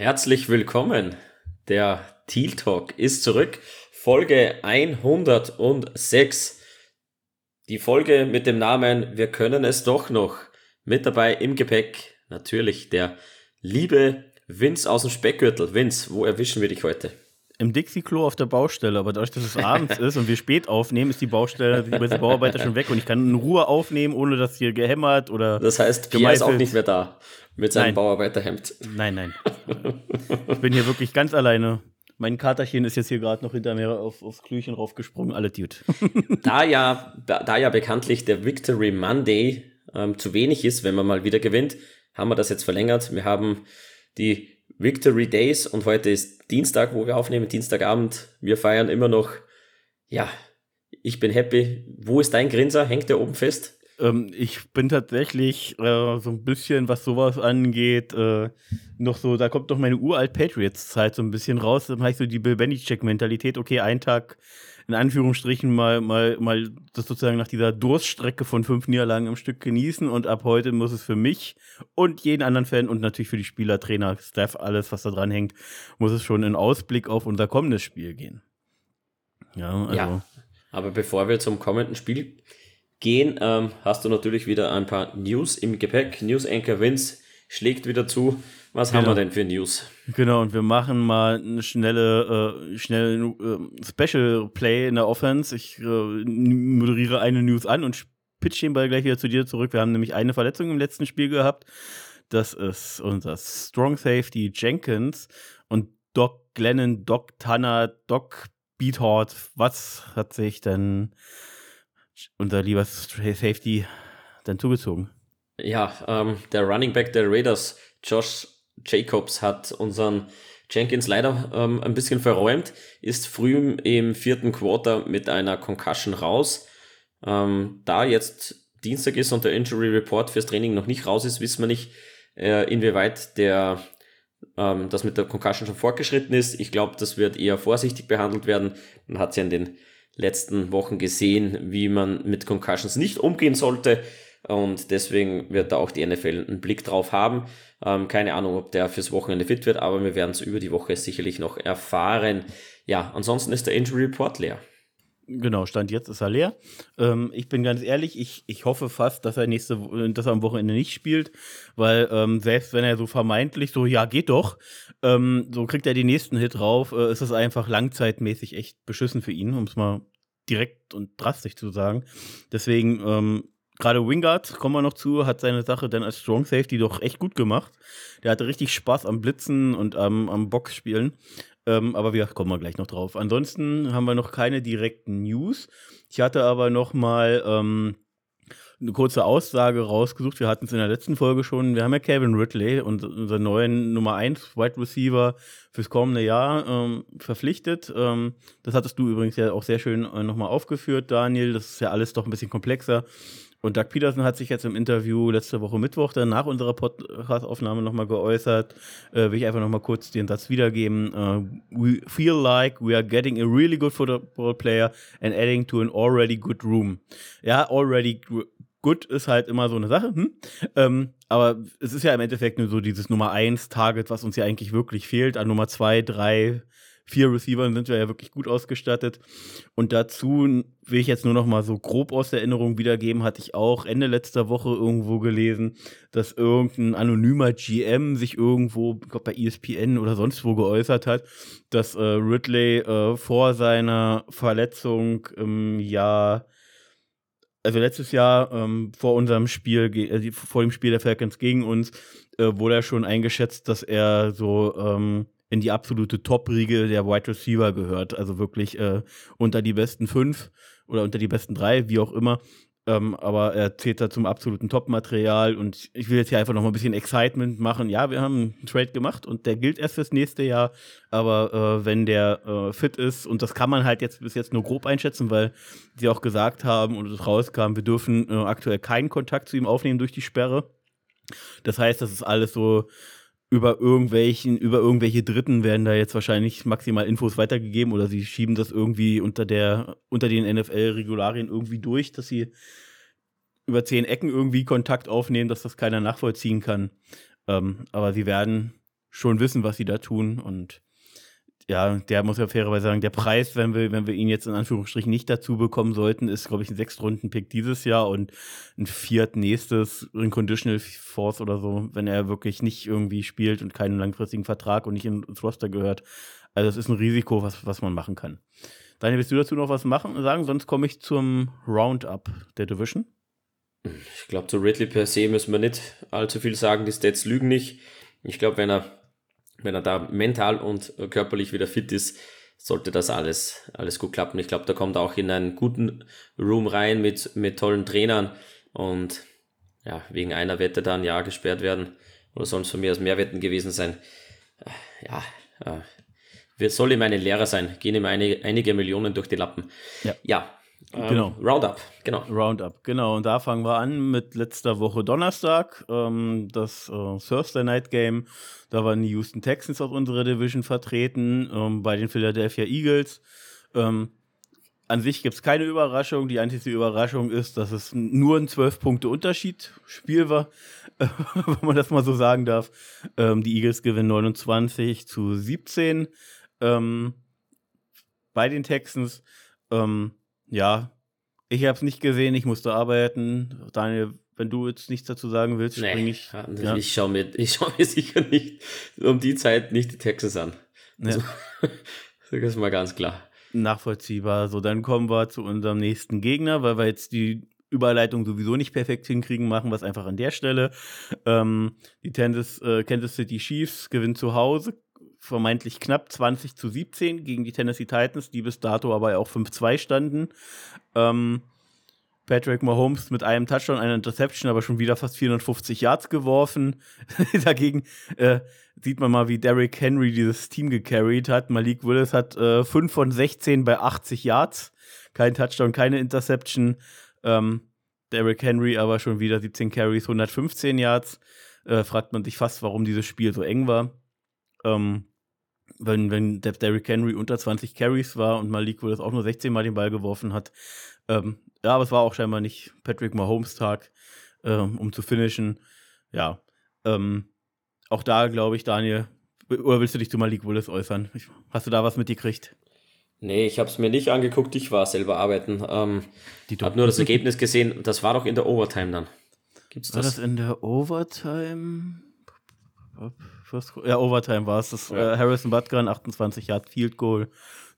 Herzlich willkommen. Der Teal Talk ist zurück. Folge 106. Die Folge mit dem Namen Wir können es doch noch. Mit dabei im Gepäck natürlich der liebe Vince aus dem Speckgürtel. Vince, wo erwischen wir dich heute? Im Dixie-Klo auf der Baustelle, aber dadurch, dass es abends ist und wir spät aufnehmen, ist die Baustelle, die Bauarbeiter schon weg und ich kann in Ruhe aufnehmen, ohne dass hier gehämmert oder. Das heißt, Pia ist auch nicht mehr da mit seinem nein. Bauarbeiterhemd. Nein, nein. ich bin hier wirklich ganz alleine. Mein Katerchen ist jetzt hier gerade noch hinter mir auf, aufs Klüchen raufgesprungen, alle Dude. da, ja, da ja bekanntlich der Victory Monday ähm, zu wenig ist, wenn man mal wieder gewinnt, haben wir das jetzt verlängert. Wir haben die Victory Days und heute ist Dienstag, wo wir aufnehmen, Dienstagabend. Wir feiern immer noch. Ja, ich bin happy. Wo ist dein Grinser? Hängt der oben fest? Ähm, ich bin tatsächlich äh, so ein bisschen, was sowas angeht, äh, noch so, da kommt doch meine uralt Patriots-Zeit so ein bisschen raus. Dann ich so die Bill Belichick-Mentalität, okay, ein Tag in Anführungsstrichen mal, mal, mal das sozusagen nach dieser Durststrecke von fünf Niederlagen im Stück genießen und ab heute muss es für mich und jeden anderen Fan und natürlich für die Spieler, Trainer, Staff, alles, was da dran hängt, muss es schon in Ausblick auf unser kommendes Spiel gehen. Ja, also. Ja, aber bevor wir zum kommenden Spiel gehen, ähm, hast du natürlich wieder ein paar News im Gepäck. News Anchor Vince schlägt wieder zu. Was genau. haben wir denn für News? Genau, und wir machen mal eine schnelle, äh, schnelle äh, Special Play in der Offense. Ich äh, moderiere eine News an und pitch den Ball gleich wieder zu dir zurück. Wir haben nämlich eine Verletzung im letzten Spiel gehabt. Das ist unser Strong Safety Jenkins und Doc Glennon, Doc Tanner, Doc Beathard. Was hat sich denn unser lieber Safety dann zugezogen? Ja, ähm, der Running Back der Raiders, Josh Jacobs hat unseren Jenkins leider ähm, ein bisschen verräumt, ist früh im vierten Quarter mit einer Concussion raus. Ähm, da jetzt Dienstag ist und der Injury Report fürs Training noch nicht raus ist, wissen wir nicht, äh, inwieweit der ähm, das mit der Concussion schon fortgeschritten ist. Ich glaube, das wird eher vorsichtig behandelt werden. Man hat ja in den letzten Wochen gesehen, wie man mit Concussions nicht umgehen sollte. Und deswegen wird da auch die NFL einen Blick drauf haben. Ähm, keine Ahnung, ob der fürs Wochenende fit wird, aber wir werden es über die Woche sicherlich noch erfahren. Ja, ansonsten ist der Injury Report leer. Genau, Stand jetzt ist er leer. Ähm, ich bin ganz ehrlich, ich, ich hoffe fast, dass er nächste, dass er am Wochenende nicht spielt, weil ähm, selbst wenn er so vermeintlich so, ja, geht doch, ähm, so kriegt er den nächsten Hit drauf, äh, ist es einfach langzeitmäßig echt beschissen für ihn, um es mal direkt und drastisch zu sagen. Deswegen ähm, Gerade Wingard, kommen wir noch zu, hat seine Sache dann als Strong Safety doch echt gut gemacht. Der hatte richtig Spaß am Blitzen und am, am Boxspielen. Ähm, aber wir kommen wir gleich noch drauf. Ansonsten haben wir noch keine direkten News. Ich hatte aber noch mal ähm, eine kurze Aussage rausgesucht. Wir hatten es in der letzten Folge schon. Wir haben ja Kevin Ridley und unseren neuen Nummer 1 Wide Receiver fürs kommende Jahr ähm, verpflichtet. Ähm, das hattest du übrigens ja auch sehr schön äh, nochmal aufgeführt, Daniel. Das ist ja alles doch ein bisschen komplexer. Und Doug Peterson hat sich jetzt im Interview letzte Woche Mittwoch dann nach unserer Podcast-Aufnahme nochmal geäußert. Äh, will ich einfach nochmal kurz den Satz wiedergeben. Uh, we feel like we are getting a really good football player and adding to an already good room. Ja, already good ist halt immer so eine Sache. Hm? Ähm, aber es ist ja im Endeffekt nur so dieses Nummer 1 Target, was uns ja eigentlich wirklich fehlt. An Nummer 2, 3, vier Receivern sind wir ja wirklich gut ausgestattet. Und dazu will ich jetzt nur noch mal so grob aus der Erinnerung wiedergeben, hatte ich auch Ende letzter Woche irgendwo gelesen, dass irgendein anonymer GM sich irgendwo, ich glaube bei ESPN oder sonst wo geäußert hat, dass äh, Ridley äh, vor seiner Verletzung im Jahr also letztes Jahr ähm, vor unserem Spiel, äh, vor dem Spiel der Falcons gegen uns, äh, wurde er schon eingeschätzt, dass er so ähm, in die absolute Top-Riege der Wide Receiver gehört. Also wirklich äh, unter die besten fünf oder unter die besten drei, wie auch immer. Ähm, aber er zählt da zum absoluten Top-Material und ich will jetzt hier einfach noch mal ein bisschen Excitement machen. Ja, wir haben einen Trade gemacht und der gilt erst fürs nächste Jahr, aber äh, wenn der äh, fit ist und das kann man halt jetzt bis jetzt nur grob einschätzen, weil sie auch gesagt haben und es rauskam, wir dürfen äh, aktuell keinen Kontakt zu ihm aufnehmen durch die Sperre. Das heißt, das ist alles so über irgendwelchen, über irgendwelche Dritten werden da jetzt wahrscheinlich maximal Infos weitergegeben oder sie schieben das irgendwie unter der, unter den NFL-Regularien irgendwie durch, dass sie über zehn Ecken irgendwie Kontakt aufnehmen, dass das keiner nachvollziehen kann. Ähm, aber sie werden schon wissen, was sie da tun. Und ja, der muss ja fairerweise sagen, der Preis, wenn wir, wenn wir ihn jetzt in Anführungsstrichen nicht dazu bekommen sollten, ist, glaube ich, ein Sechstrunden-Pick dieses Jahr und ein Viert nächstes in Conditional Force oder so, wenn er wirklich nicht irgendwie spielt und keinen langfristigen Vertrag und nicht ins Roster gehört. Also es ist ein Risiko, was, was man machen kann. Daniel, willst du dazu noch was machen, sagen? Sonst komme ich zum Roundup der Division. Ich glaube, zu Ridley per se müssen wir nicht allzu viel sagen. Die Stats lügen nicht. Ich glaube, wenn er wenn er da mental und körperlich wieder fit ist, sollte das alles, alles gut klappen. Ich glaube, da kommt auch in einen guten Room rein mit, mit tollen Trainern und ja, wegen einer Wette da ein Jahr gesperrt werden oder sonst von mir aus mehr Wetten gewesen sein. Äh, ja, äh, soll ihm eine Lehrer sein, gehen ihm einige, einige Millionen durch die Lappen. Ja, ja ähm, genau. Roundup, genau. Roundup, genau. Und da fangen wir an mit letzter Woche Donnerstag, ähm, das äh, Thursday Night Game. Da waren die Houston Texans aus unserer Division vertreten, ähm, bei den Philadelphia Eagles. Ähm, an sich gibt es keine Überraschung. Die einzige Überraschung ist, dass es nur ein 12-Punkte-Unterschied-Spiel war, wenn man das mal so sagen darf. Ähm, die Eagles gewinnen 29 zu 17 ähm, bei den Texans. Ähm, ja, ich habe es nicht gesehen, ich musste arbeiten. Daniel, wenn du jetzt nichts dazu sagen willst, nee, springe ich. Ja. Ich schaue mir, schau mir sicher nicht um die Zeit nicht die Texas an. Also, ja. das ist mal ganz klar. Nachvollziehbar. So, dann kommen wir zu unserem nächsten Gegner, weil wir jetzt die Überleitung sowieso nicht perfekt hinkriegen, machen wir es einfach an der Stelle. Ähm, die Kansas, äh, Kansas City Chiefs gewinnen zu Hause vermeintlich knapp 20 zu 17 gegen die Tennessee Titans, die bis dato aber auch 5-2 standen. Ähm, Patrick Mahomes mit einem Touchdown, einer Interception, aber schon wieder fast 450 Yards geworfen. Dagegen äh, sieht man mal, wie Derrick Henry dieses Team gecarried hat. Malik Willis hat äh, 5 von 16 bei 80 Yards. Kein Touchdown, keine Interception. Ähm, Derrick Henry aber schon wieder 17 Carries, 115 Yards. Äh, fragt man sich fast, warum dieses Spiel so eng war. Ähm, wenn, wenn der Derrick Henry unter 20 Carries war und Malik Willis auch nur 16 Mal den Ball geworfen hat. Ähm, ja, aber es war auch scheinbar nicht Patrick Mahomes Tag, ähm, um zu finishen. Ja, ähm, auch da glaube ich, Daniel, oder willst du dich zu Malik Willis äußern? Hast du da was mitgekriegt? Nee, ich habe es mir nicht angeguckt, ich war selber arbeiten. Ähm, habe nur das Ergebnis gesehen, das war doch in der Overtime dann. Gibt's das? War das in der Overtime? First, ja, Overtime war es. Das ja. äh, Harrison Butker ein 28 Yard Field Goal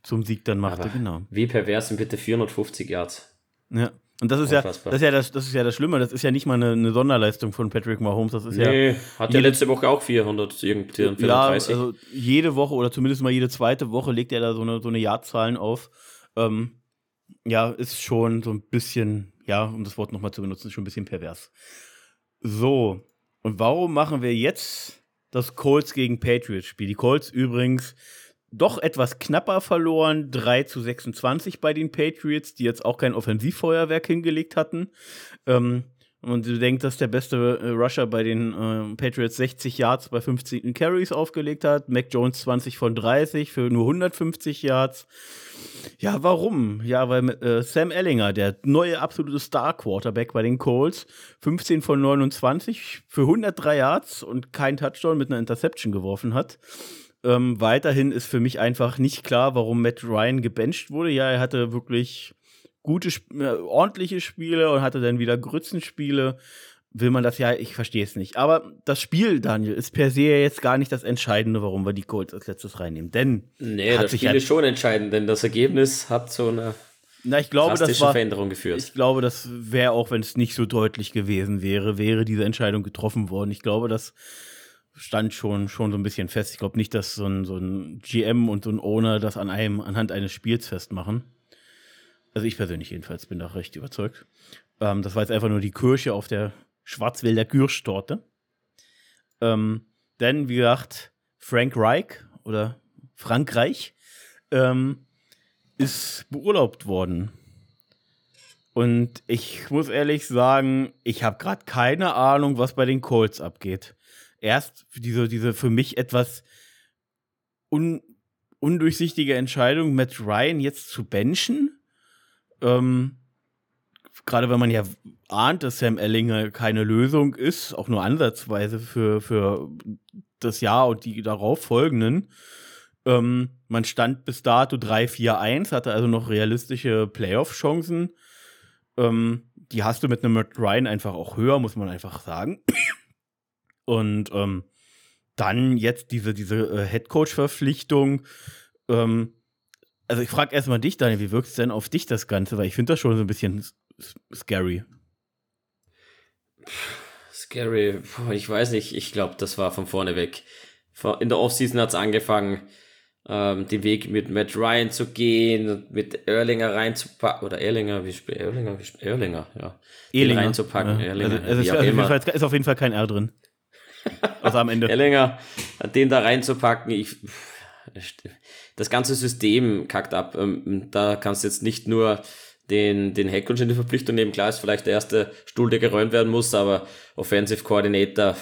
zum Sieg dann machte, Aber genau. Wie pervers sind bitte 450 Yards? Ja. Und das ist ja, das ist ja das, das ist ja das Schlimme. Das ist ja nicht mal eine, eine Sonderleistung von Patrick Mahomes. Das ist nee, ja. Hat ja letzte Woche auch 400 irgendwie. Ja, also jede Woche oder zumindest mal jede zweite Woche legt er da so eine, so eine Jahrzahlen auf. Ähm, ja, ist schon so ein bisschen, ja, um das Wort nochmal zu benutzen, schon ein bisschen pervers. So. Und warum machen wir jetzt das Colts gegen Patriots Spiel. Die Colts übrigens doch etwas knapper verloren, 3 zu 26 bei den Patriots, die jetzt auch kein Offensivfeuerwerk hingelegt hatten. Ähm, und du denkst, dass der beste äh, Rusher bei den äh, Patriots 60 Yards bei 15 Carries aufgelegt hat. Mac Jones 20 von 30 für nur 150 Yards. Ja, warum? Ja, weil äh, Sam Ellinger, der neue absolute Star-Quarterback bei den Colts, 15 von 29 für 103 Yards und kein Touchdown mit einer Interception geworfen hat. Ähm, weiterhin ist für mich einfach nicht klar, warum Matt Ryan gebencht wurde. Ja, er hatte wirklich gute, äh, ordentliche Spiele und hatte dann wieder Grützenspiele. Will man das ja, ich verstehe es nicht. Aber das Spiel, Daniel, ist per se jetzt gar nicht das Entscheidende, warum wir die Colts als letztes reinnehmen. Denn. Nee, das Spiel ist schon entscheidend, denn das Ergebnis hat so eine na, ich glaube, das war, Veränderung geführt. Ich glaube, das wäre auch, wenn es nicht so deutlich gewesen wäre, wäre diese Entscheidung getroffen worden. Ich glaube, das stand schon, schon so ein bisschen fest. Ich glaube nicht, dass so ein, so ein GM und so ein Owner das an einem, anhand eines Spiels festmachen. Also ich persönlich jedenfalls bin da recht überzeugt. Ähm, das war jetzt einfach nur die Kirsche auf der Schwarzwälder Kirschtorte. Ähm, denn, wie gesagt, Frank Reich oder Frankreich ähm, ist beurlaubt worden. Und ich muss ehrlich sagen, ich habe gerade keine Ahnung, was bei den Colts abgeht. Erst diese, diese für mich etwas un, undurchsichtige Entscheidung, Matt Ryan jetzt zu benchen ähm, Gerade wenn man ja ahnt, dass Sam Ellinger keine Lösung ist, auch nur ansatzweise für, für das Jahr und die darauf folgenden. Ähm, man stand bis dato 3-4-1, hatte also noch realistische Playoff-Chancen. Ähm, die hast du mit einem Ryan einfach auch höher, muss man einfach sagen. Und ähm, dann jetzt diese, diese äh, Headcoach-Verpflichtung. Ähm, also ich frage erstmal dich, Daniel, wie wirkt es denn auf dich das Ganze? Weil ich finde das schon so ein bisschen scary. Scary, ich weiß nicht, ich glaube, das war von vorne weg. In der Offseason hat es angefangen, ähm, den Weg mit Matt Ryan zu gehen, mit Erlinger reinzupacken, oder Erlinger, wie spielt Erlinger, wie spielt Erlinger, ja. Erlinger. reinzupacken, ja. Erlinger, also, also ist, also Fall, ist, auf jeden Fall kein R drin. Also am Ende. Erlinger, den da reinzupacken, ich, das ganze System kackt ab. Ähm, da kannst du jetzt nicht nur den, den Headcoach in die Verpflichtung nehmen. Klar ist vielleicht der erste Stuhl, der geräumt werden muss, aber Offensive Coordinator,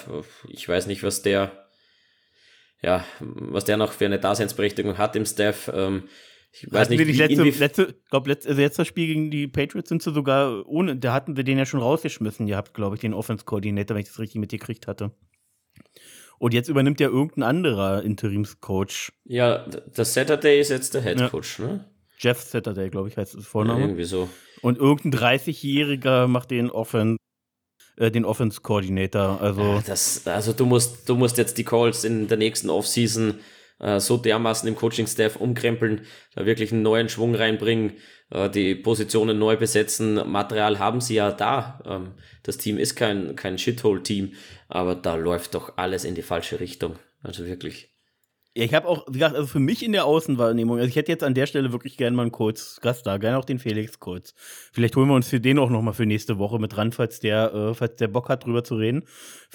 ich weiß nicht, was der ja, was der noch für eine Daseinsberechtigung hat im Staff. Ähm, ich weiß hatten nicht, wir die letzte, letzte, glaub, letzte, also letztes Spiel gegen die Patriots sind sie sogar ohne, da hatten wir den ja schon rausgeschmissen gehabt, glaube ich, den Offense-Coordinator, wenn ich das richtig mitgekriegt hatte. Und jetzt übernimmt ja irgendein anderer Interimscoach. Ja, das Saturday ist jetzt der Headcoach, ja. ne? Jeff Saturday, glaube ich, heißt das Vorname. Ja, irgendwie so. Und irgendein 30-Jähriger macht den Offense äh, den Offense Coordinator. Also, das, also du musst, du musst jetzt die Calls in der nächsten Offseason äh, so dermaßen im Coaching-Staff umkrempeln, da wirklich einen neuen Schwung reinbringen, äh, die Positionen neu besetzen. Material haben sie ja da. Ähm, das Team ist kein, kein Shithole-Team, aber da läuft doch alles in die falsche Richtung. Also wirklich. Ja, ich habe auch, wie gesagt, also für mich in der Außenwahrnehmung, also ich hätte jetzt an der Stelle wirklich gerne mal einen kurz Gast da, gerne auch den Felix kurz. Vielleicht holen wir uns den auch noch mal für nächste Woche mit dran, falls der, äh, falls der Bock hat, drüber zu reden.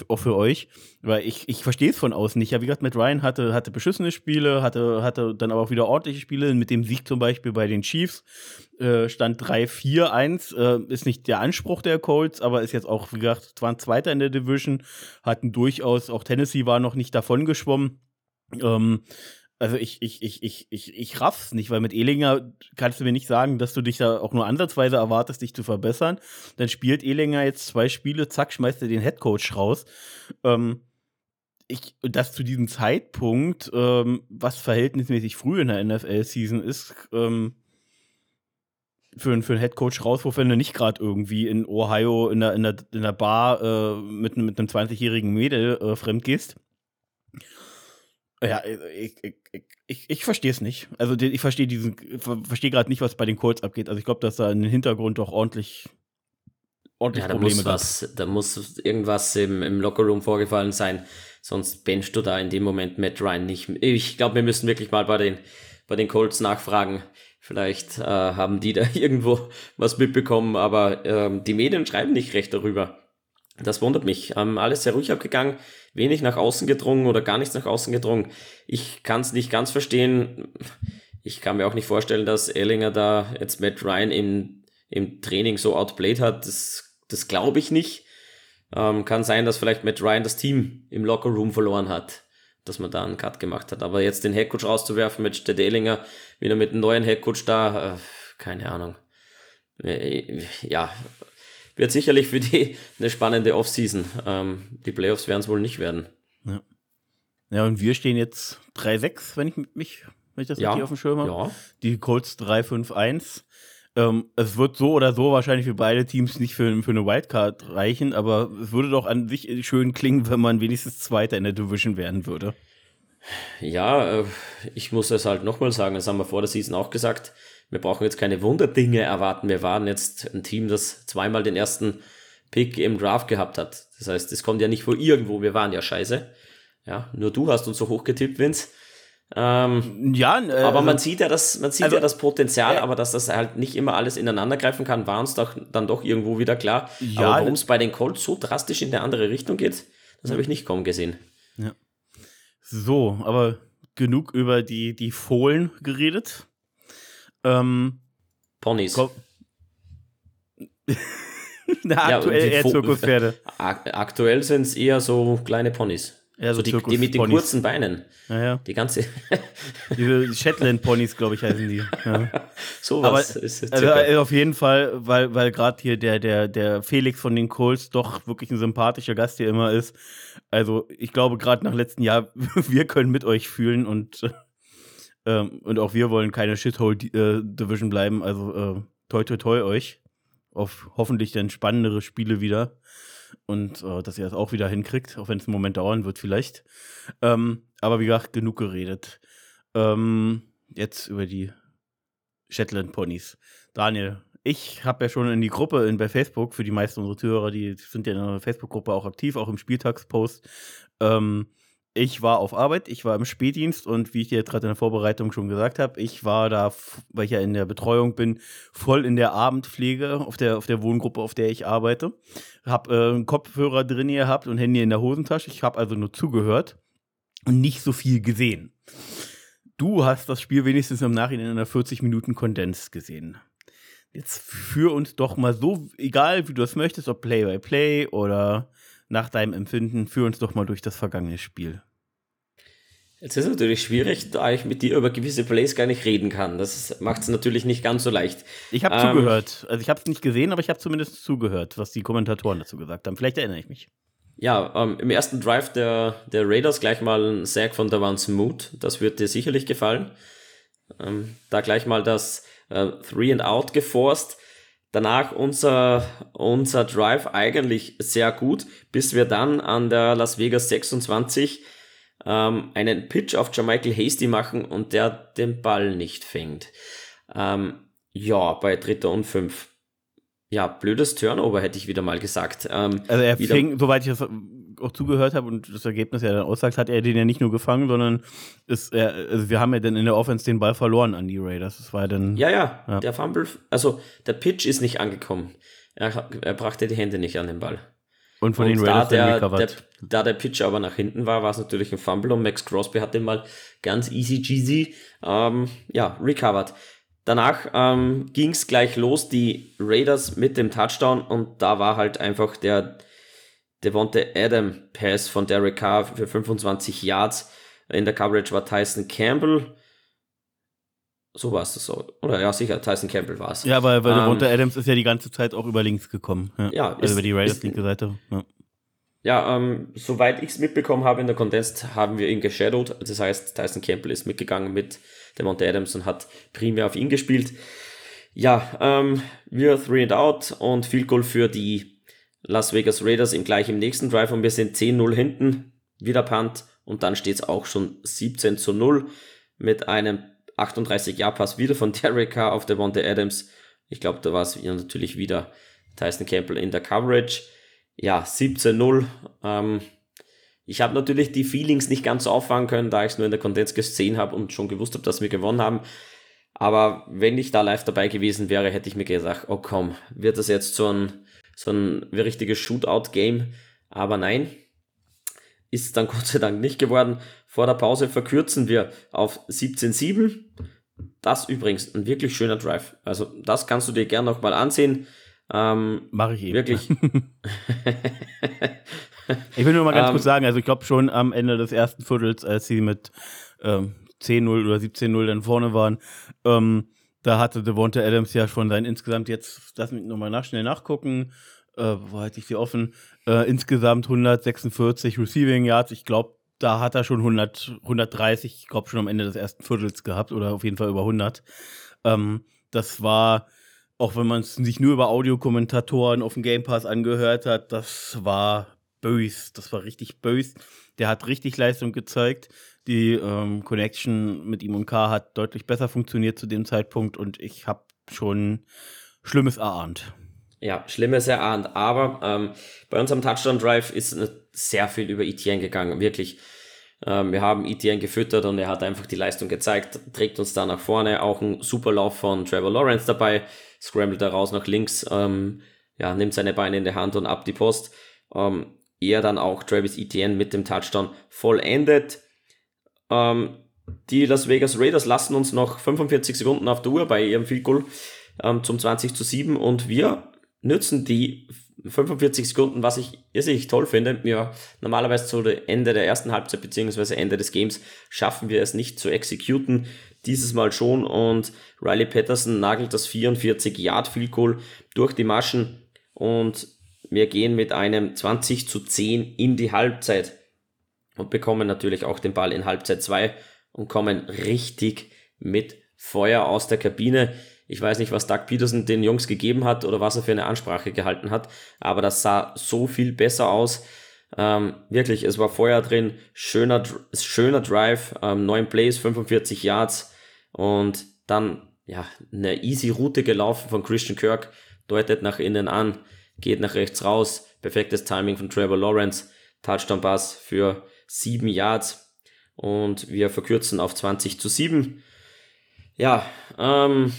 Auch für euch. Weil ich, ich verstehe es von außen nicht. Ja, wie gesagt, mit Ryan hatte, hatte beschissene Spiele, hatte, hatte dann aber auch wieder ordentliche Spiele. Mit dem Sieg zum Beispiel bei den Chiefs äh, stand 3-4-1. Äh, ist nicht der Anspruch der Colts, aber ist jetzt auch, wie gesagt, waren Zweiter in der Division, hatten durchaus, auch Tennessee war noch nicht davon geschwommen ähm, also ich, ich, ich, ich, ich, ich raff's nicht, weil mit Ehlinger kannst du mir nicht sagen, dass du dich da auch nur ansatzweise erwartest, dich zu verbessern. Dann spielt Ehlinger jetzt zwei Spiele, zack, schmeißt er den Headcoach raus. Ähm, ich, das zu diesem Zeitpunkt, ähm, was verhältnismäßig früh in der NFL-Season ist, ähm, für, für einen Headcoach raus, wenn du nicht gerade irgendwie in Ohio in der, in der, in der Bar äh, mit, mit einem 20-jährigen Mädel äh, fremd gehst. Ja, ich, ich, ich, ich verstehe es nicht. Also ich verstehe diesen, verstehe gerade nicht, was bei den Colts abgeht. Also ich glaube, dass da im Hintergrund doch ordentlich, ordentlich ja, da Probleme muss was, Da muss irgendwas im, im Lockerroom vorgefallen sein. Sonst benchst du da in dem Moment Matt Ryan nicht. Ich glaube, wir müssen wirklich mal bei den, bei den Colts nachfragen. Vielleicht äh, haben die da irgendwo was mitbekommen, aber ähm, die Medien schreiben nicht recht darüber. Das wundert mich. Ähm, alles sehr ruhig abgegangen, wenig nach außen gedrungen oder gar nichts nach außen gedrungen. Ich kann es nicht ganz verstehen. Ich kann mir auch nicht vorstellen, dass Erlinger da jetzt Matt Ryan im, im Training so outplayed hat. Das, das glaube ich nicht. Ähm, kann sein, dass vielleicht Matt Ryan das Team im Lockerroom verloren hat, dass man da einen Cut gemacht hat. Aber jetzt den Headcoach rauszuwerfen mit Stede Erlinger, wieder mit einem neuen Headcoach da, äh, keine Ahnung. Äh, ja, wird sicherlich für die eine spannende Offseason. Ähm, die Playoffs werden es wohl nicht werden. Ja. ja, und wir stehen jetzt 3-6, wenn ich mich, wenn ich das ja, richtig auf dem Schirm habe. Ja. Die Colts 3-5-1. Ähm, es wird so oder so wahrscheinlich für beide Teams nicht für, für eine Wildcard reichen, aber es würde doch an sich schön klingen, wenn man wenigstens Zweiter in der Division werden würde. Ja, äh, ich muss es halt nochmal sagen, das haben wir vor der Season auch gesagt wir brauchen jetzt keine Wunderdinge erwarten. Wir waren jetzt ein Team, das zweimal den ersten Pick im Draft gehabt hat. Das heißt, es kommt ja nicht von irgendwo, wir waren ja scheiße. Ja, nur du hast uns so hoch getippt, Vince. Ähm, ja, äh, aber man also sieht ja das, man sieht also, ja das Potenzial, äh, aber dass das halt nicht immer alles ineinander greifen kann, war uns doch dann doch irgendwo wieder klar. Ja, aber warum es bei den Colts so drastisch in der andere Richtung geht, das habe ich nicht kommen gesehen. Ja. So, aber genug über die, die Fohlen geredet. Ähm, Ponys. Na, aktuell ja, eher Zirkuspferde. Aktuell sind es eher so kleine Ponys. Ja, so, so die, die, mit den kurzen Beinen. Ja, ja. Die ganze. die Shetland-Ponys, glaube ich, heißen die. Ja. so was ist also, also auf jeden Fall, weil, weil gerade hier der, der, der Felix von den Coles doch wirklich ein sympathischer Gast hier immer ist. Also ich glaube, gerade nach letztem Jahr, wir können mit euch fühlen und, ähm, und auch wir wollen keine Shithole-Division bleiben. Also äh, toi toi toi euch. Auf hoffentlich dann spannendere Spiele wieder und äh, dass ihr das auch wieder hinkriegt, auch wenn es einen Moment dauern wird vielleicht. Ähm, aber wie gesagt, genug geredet. Ähm, jetzt über die Shetland Ponys. Daniel, ich habe ja schon in die Gruppe in, bei Facebook, für die meisten unserer Zuhörer, die sind ja in der Facebook-Gruppe auch aktiv, auch im Spieltagspost, ähm, ich war auf Arbeit, ich war im Spätdienst und wie ich dir gerade in der Vorbereitung schon gesagt habe, ich war da, weil ich ja in der Betreuung bin, voll in der Abendpflege auf der, auf der Wohngruppe, auf der ich arbeite. Hab äh, einen Kopfhörer drin gehabt und Handy in der Hosentasche. Ich habe also nur zugehört und nicht so viel gesehen. Du hast das Spiel wenigstens im Nachhinein in einer 40 Minuten Kondens gesehen. Jetzt führ uns doch mal so, egal wie du das möchtest, ob Play-by-Play -play oder nach deinem Empfinden, führ uns doch mal durch das vergangene Spiel. Jetzt ist es natürlich schwierig, da ich mit dir über gewisse Plays gar nicht reden kann. Das macht es natürlich nicht ganz so leicht. Ich habe ähm, zugehört. Also ich habe es nicht gesehen, aber ich habe zumindest zugehört, was die Kommentatoren dazu gesagt haben. Vielleicht erinnere ich mich. Ja, ähm, im ersten Drive der, der Raiders gleich mal ein Sack von Davon Smoot. Das wird dir sicherlich gefallen. Ähm, da gleich mal das äh, Three and Out geforst. Danach unser, unser Drive eigentlich sehr gut, bis wir dann an der Las Vegas 26 ähm, einen Pitch auf Jermichael Hasty machen und der den Ball nicht fängt. Ähm, ja, bei dritter und fünf. Ja, blödes Turnover, hätte ich wieder mal gesagt. Ähm, also er fing, soweit ich das auch zugehört habe und das Ergebnis ja dann aussagt, hat er den ja nicht nur gefangen, sondern ist er, also wir haben ja dann in der Offense den Ball verloren an die Raiders. Das war dann. Ja, ja, ja. der Fumble, also der Pitch ist nicht angekommen. Er, er brachte die Hände nicht an den Ball. Und von und den Raiders da der, der, da der Pitch aber nach hinten war, war es natürlich ein Fumble und Max Crosby hat den mal ganz easy cheesy ähm, ja, recovered. Danach ähm, ging es gleich los, die Raiders mit dem Touchdown und da war halt einfach der Devonte Adam Pass von Derek Carr für 25 Yards. In der Coverage war Tyson Campbell. So war es das so. Oder ja, sicher, Tyson Campbell war es. Ja, weil, weil ähm, Devonta Adams ist ja die ganze Zeit auch über links gekommen. Ja, ja also ist, über die Raiders linke Seite. Ja, ja ähm, soweit ich es mitbekommen habe in der Condensed, haben wir ihn geshadowed. Das heißt, Tyson Campbell ist mitgegangen mit Devonta Adams und hat primär auf ihn gespielt. Ja, ähm, wir three and out und Field Goal für die Las Vegas Raiders im gleich im nächsten Drive und wir sind 10-0 hinten, wieder Punt und dann steht es auch schon 17 zu 0 mit einem 38-Jahr-Pass wieder von Derek Carr auf Devontae Adams. Ich glaube, da war es natürlich wieder Tyson Campbell in der Coverage. Ja, 17-0. Ähm, ich habe natürlich die Feelings nicht ganz so auffangen können, da ich es nur in der Kondens gesehen habe und schon gewusst habe, dass wir gewonnen haben. Aber wenn ich da live dabei gewesen wäre, hätte ich mir gesagt, oh komm, wird das jetzt so ein, so ein richtiges Shootout-Game? Aber nein, ist dann Gott sei Dank nicht geworden. Vor der Pause verkürzen wir auf 17,7. Das übrigens ein wirklich schöner Drive. Also das kannst du dir gerne nochmal ansehen. Ähm, Mache ich eben. Wirklich. ich will nur mal ganz ähm, kurz sagen, also ich glaube schon am Ende des ersten Viertels, als sie mit ähm, 10-0 oder 17-0 dann vorne waren, ähm, da hatte Devonta Adams ja schon sein insgesamt jetzt, lass mich nochmal nach, schnell nachgucken, äh, wo halte ich sie offen? Äh, insgesamt 146 Receiving Yards. Ich glaube, da hat er schon 100, 130, ich glaube schon am Ende des ersten Viertels gehabt oder auf jeden Fall über 100. Ähm, das war, auch wenn man es sich nur über Audiokommentatoren auf dem Game Pass angehört hat, das war bös. Das war richtig bös. Der hat richtig Leistung gezeigt. Die ähm, Connection mit ihm und K hat deutlich besser funktioniert zu dem Zeitpunkt und ich habe schon Schlimmes erahnt. Ja, Schlimmes erahnt. Aber ähm, bei unserem Touchdown Drive ist sehr viel über Etienne gegangen, wirklich. Ähm, wir haben Etienne gefüttert und er hat einfach die Leistung gezeigt, trägt uns da nach vorne. Auch ein super Lauf von Trevor Lawrence dabei, scrambled da raus nach links, ähm, ja, nimmt seine Beine in die Hand und ab die Post. Ähm, er dann auch Travis Etienne mit dem Touchdown vollendet. Ähm, die Las Vegas Raiders lassen uns noch 45 Sekunden auf der Uhr bei ihrem Field Goal ähm, zum 20 zu 7 und wir nützen die 45 Sekunden, was ich irrsinnig toll finde. Ja, normalerweise zu Ende der ersten Halbzeit beziehungsweise Ende des Games schaffen wir es nicht zu exekuten. Dieses Mal schon und Riley Patterson nagelt das 44 Yard Field Goal durch die Maschen und wir gehen mit einem 20 zu 10 in die Halbzeit und bekommen natürlich auch den Ball in Halbzeit 2 und kommen richtig mit Feuer aus der Kabine. Ich weiß nicht, was Doug Peterson den Jungs gegeben hat oder was er für eine Ansprache gehalten hat, aber das sah so viel besser aus. Ähm, wirklich, es war Feuer drin, schöner, schöner Drive, ähm, 9 Plays, 45 Yards und dann ja eine easy Route gelaufen von Christian Kirk, deutet nach innen an, geht nach rechts raus, perfektes Timing von Trevor Lawrence, Touchdown Pass für 7 Yards und wir verkürzen auf 20 zu 7. Ja, ähm,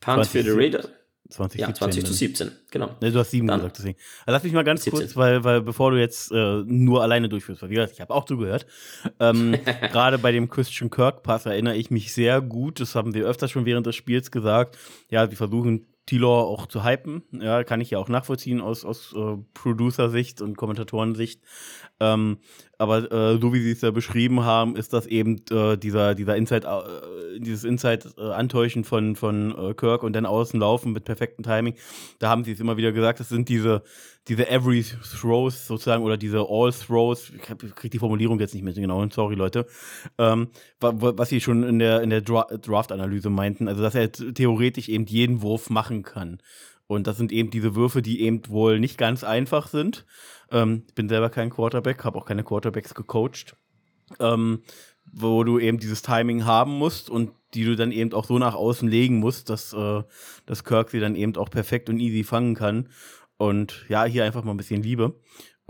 Punt für die Raiders. 20, ja, 20 zu 17, genau. Ne, du hast 7 Dann. gesagt, deswegen. Also lass mich mal ganz 17. kurz, weil, weil bevor du jetzt äh, nur alleine durchführst, weil wie gesagt, ich habe auch zugehört. Ähm, Gerade bei dem Christian Kirk-Pass erinnere ich mich sehr gut, das haben wir öfter schon während des Spiels gesagt. Ja, sie versuchen Tilor auch zu hypen. Ja, kann ich ja auch nachvollziehen aus, aus äh, Producer-Sicht und Kommentatorensicht. Ähm, aber äh, so wie sie es ja beschrieben haben, ist das eben äh, dieser, dieser Inside, äh, dieses Inside-Antäuschen von, von äh, Kirk und dann außen laufen mit perfektem Timing. Da haben sie es immer wieder gesagt, das sind diese, diese Every Throws sozusagen oder diese All Throws. Ich kriege die Formulierung jetzt nicht mehr genau, sorry Leute. Ähm, was sie schon in der, in der Draft-Analyse meinten, also dass er theoretisch eben jeden Wurf machen kann. Und das sind eben diese Würfe, die eben wohl nicht ganz einfach sind. Ähm, ich bin selber kein Quarterback, habe auch keine Quarterbacks gecoacht. Ähm, wo du eben dieses Timing haben musst und die du dann eben auch so nach außen legen musst, dass, äh, dass Kirk sie dann eben auch perfekt und easy fangen kann. Und ja, hier einfach mal ein bisschen Liebe.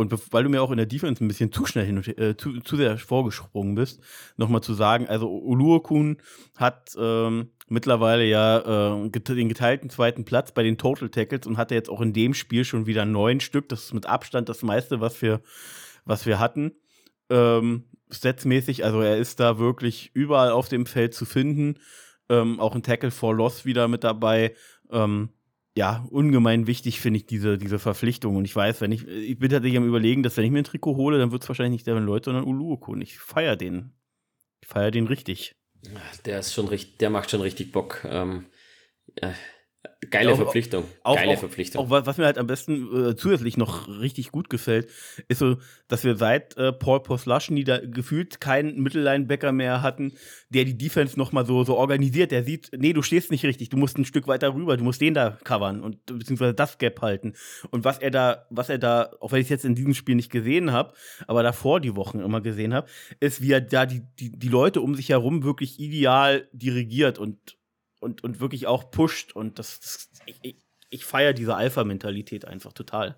Und weil du mir auch in der Defense ein bisschen zu schnell hin und, äh, zu, zu sehr vorgesprungen bist, nochmal zu sagen, also Uluokun hat ähm, mittlerweile ja äh, den geteilten zweiten Platz bei den Total Tackles und hatte jetzt auch in dem Spiel schon wieder neun Stück. Das ist mit Abstand das meiste, was wir, was wir hatten. Ähm, Statsmäßig, also er ist da wirklich überall auf dem Feld zu finden. Ähm, auch ein Tackle for Loss wieder mit dabei. Ähm, ja, ungemein wichtig finde ich diese, diese Verpflichtung. Und ich weiß, wenn ich, ich bin tatsächlich am überlegen, dass wenn ich mir ein Trikot hole, dann wird es wahrscheinlich nicht Devin Lloyd, sondern Uluokun. Ich feiere den. Ich feiere den richtig. Der ist schon richtig, der macht schon richtig Bock. Ähm, äh, Geile auch, Verpflichtung. Auch, Geile auch, Verpflichtung. Auch was mir halt am besten äh, zusätzlich noch richtig gut gefällt, ist so, dass wir seit äh, Paul Poslaschny da gefühlt keinen Mittellinebacker mehr hatten, der die Defense nochmal so, so organisiert. Der sieht, nee, du stehst nicht richtig, du musst ein Stück weiter rüber, du musst den da covern und beziehungsweise das Gap halten. Und was er da, was er da, auch wenn ich es jetzt in diesem Spiel nicht gesehen habe, aber davor die Wochen immer gesehen habe, ist, wie er da die, die, die Leute um sich herum wirklich ideal dirigiert und und, und wirklich auch pusht. Und das, das ich, ich feiere diese Alpha-Mentalität einfach total.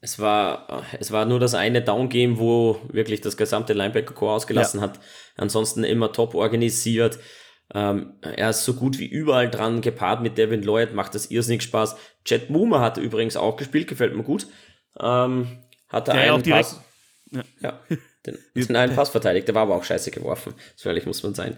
Es war, es war nur das eine Down-Game, wo wirklich das gesamte Linebacker-Core ausgelassen ja. hat. Ansonsten immer top organisiert. Ähm, er ist so gut wie überall dran, gepaart mit Devin Lloyd, macht das irrsinnig Spaß. Chet Moomer hat übrigens auch gespielt, gefällt mir gut. Ähm, hatte der einen Pass. Ja. ja den, den einen Pass verteidigt, der war aber auch scheiße geworfen. So ehrlich muss man sein.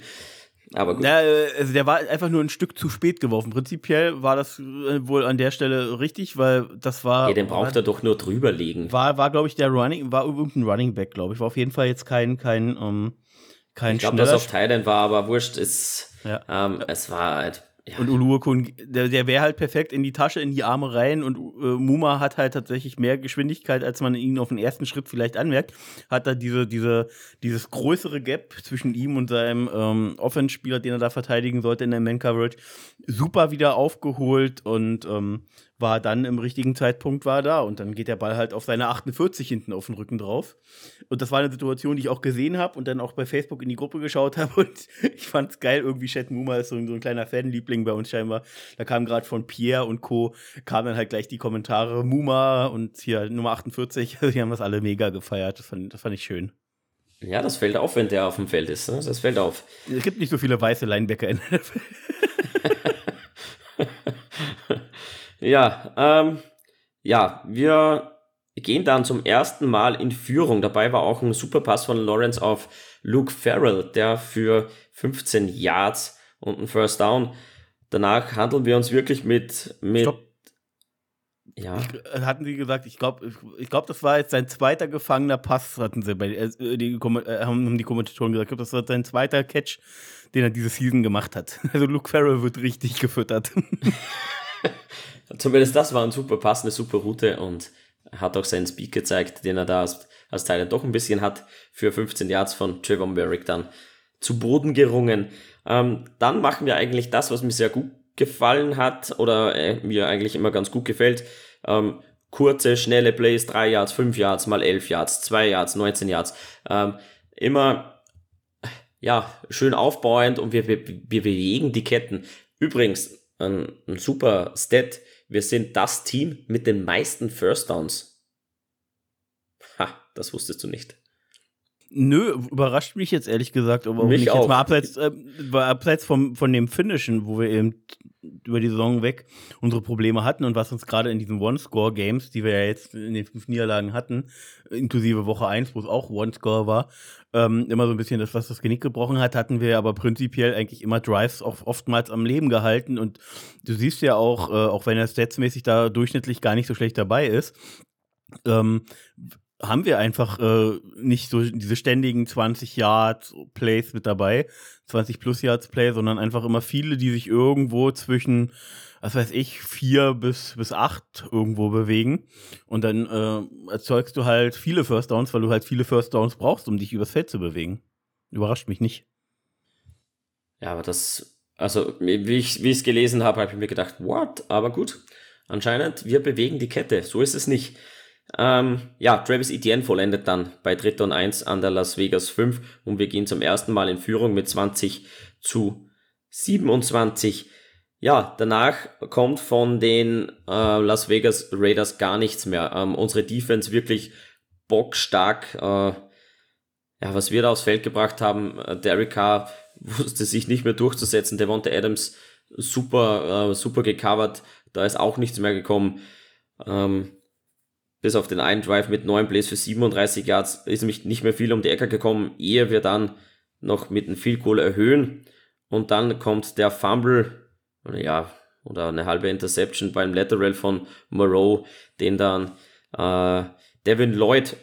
Aber gut. Ja, also der war einfach nur ein Stück zu spät geworfen. Prinzipiell war das äh, wohl an der Stelle richtig, weil das war. Ja, den braucht er doch nur drüber legen. War, war glaube ich, der Running, war irgendein Running Back, glaube ich. War auf jeden Fall jetzt kein, kein, um, ähm, kein Ich glaube, dass auf Thailand war, aber wurscht, ist, ja. ähm, es war halt ja. Und Uluokun, der, der wäre halt perfekt in die Tasche, in die Arme rein und äh, Muma hat halt tatsächlich mehr Geschwindigkeit, als man ihn auf den ersten Schritt vielleicht anmerkt. Hat da diese, diese, dieses größere Gap zwischen ihm und seinem ähm, Offense-Spieler, den er da verteidigen sollte in der Man-Coverage, super wieder aufgeholt und ähm, war dann im richtigen Zeitpunkt war da und dann geht der Ball halt auf seine 48 hinten auf den Rücken drauf. Und das war eine Situation, die ich auch gesehen habe und dann auch bei Facebook in die Gruppe geschaut habe und ich fand es geil, irgendwie Chat Muma ist so ein, so ein kleiner Fanliebling bei uns scheinbar. Da kam gerade von Pierre und Co. kamen dann halt gleich die Kommentare Muma und hier Nummer 48, die haben das alle mega gefeiert. Das fand, das fand ich schön. Ja, das fällt auf, wenn der auf dem Feld ist. Ne? Das fällt auf. Es gibt nicht so viele weiße Linebacker in der NFL. Ja, ähm, ja, wir gehen dann zum ersten Mal in Führung. Dabei war auch ein Superpass von Lawrence auf Luke Farrell, der für 15 Yards und ein First Down. Danach handeln wir uns wirklich mit, mit Stopp. Ja. Ich, hatten sie gesagt, ich glaube, ich, ich glaube, das war jetzt sein zweiter gefangener Pass, hatten sie bei äh, die, äh, haben die Kommentatoren gesagt. Ich glaube, das war sein zweiter Catch, den er diese Season gemacht hat. Also Luke Farrell wird richtig gefüttert. Zumindest das war ein super Pass, eine super Route und hat auch seinen Speed gezeigt, den er da als, als Teil doch ein bisschen hat, für 15 Yards von Trevor Merrick dann zu Boden gerungen. Ähm, dann machen wir eigentlich das, was mir sehr gut gefallen hat oder äh, mir eigentlich immer ganz gut gefällt. Ähm, kurze, schnelle Plays, 3 Yards, 5 Yards, mal 11 Yards, 2 Yards, 19 Yards. Ähm, immer ja, schön aufbauend und wir, wir, wir bewegen die Ketten. Übrigens, ein, ein super Stat. Wir sind das Team mit den meisten First Downs. Ha, das wusstest du nicht. Nö, überrascht mich jetzt ehrlich gesagt, aber mich nicht auch. jetzt mal abseits, äh, abseits vom, von dem Finishen, wo wir eben über die Saison weg unsere Probleme hatten und was uns gerade in diesen One-Score-Games, die wir ja jetzt in den fünf Niederlagen hatten, inklusive Woche 1, wo es auch One-Score war, ähm, immer so ein bisschen das, was das Genick gebrochen hat, hatten wir aber prinzipiell eigentlich immer Drives auch oftmals am Leben gehalten. Und du siehst ja auch, äh, auch wenn er statsmäßig da durchschnittlich gar nicht so schlecht dabei ist, ähm, haben wir einfach äh, nicht so diese ständigen 20 Yards Plays mit dabei, 20 plus Yards Play, sondern einfach immer viele, die sich irgendwo zwischen, was weiß ich, vier bis, bis acht irgendwo bewegen. Und dann äh, erzeugst du halt viele First Downs, weil du halt viele First Downs brauchst, um dich übers Feld zu bewegen. Überrascht mich nicht. Ja, aber das, also wie ich es gelesen habe, habe ich mir gedacht, what? Aber gut, anscheinend, wir bewegen die Kette. So ist es nicht. Ähm, ja, Travis Etienne vollendet dann bei Dritter und 1 an der Las Vegas 5 und wir gehen zum ersten Mal in Führung mit 20 zu 27. Ja, danach kommt von den äh, Las Vegas Raiders gar nichts mehr. Ähm, unsere Defense wirklich bockstark. Äh, ja, was wir da aufs Feld gebracht haben, äh, Derek Carr wusste sich nicht mehr durchzusetzen. Devonta Adams super, äh, super gecovert. Da ist auch nichts mehr gekommen. Ähm, bis auf den einen Drive mit neun Plays für 37 Yards ist nämlich nicht mehr viel um die Ecke gekommen, ehe wir dann noch mit einem Field Goal erhöhen. Und dann kommt der Fumble, ja, oder eine halbe Interception beim Lateral von Moreau, den dann äh, Devin Lloyd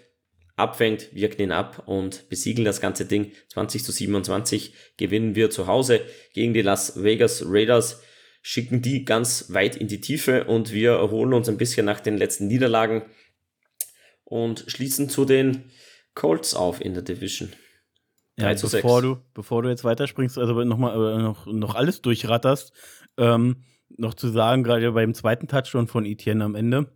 abfängt, wirkt ihn ab und besiegeln das ganze Ding. 20 zu 27 gewinnen wir zu Hause gegen die Las Vegas Raiders, schicken die ganz weit in die Tiefe und wir erholen uns ein bisschen nach den letzten Niederlagen und schließen zu den Colts auf in der Division. Ja, bevor du, bevor du jetzt weiterspringst, also nochmal äh, noch, noch alles durchratterst, ähm, noch zu sagen, gerade beim zweiten Touchdown von Etienne am Ende,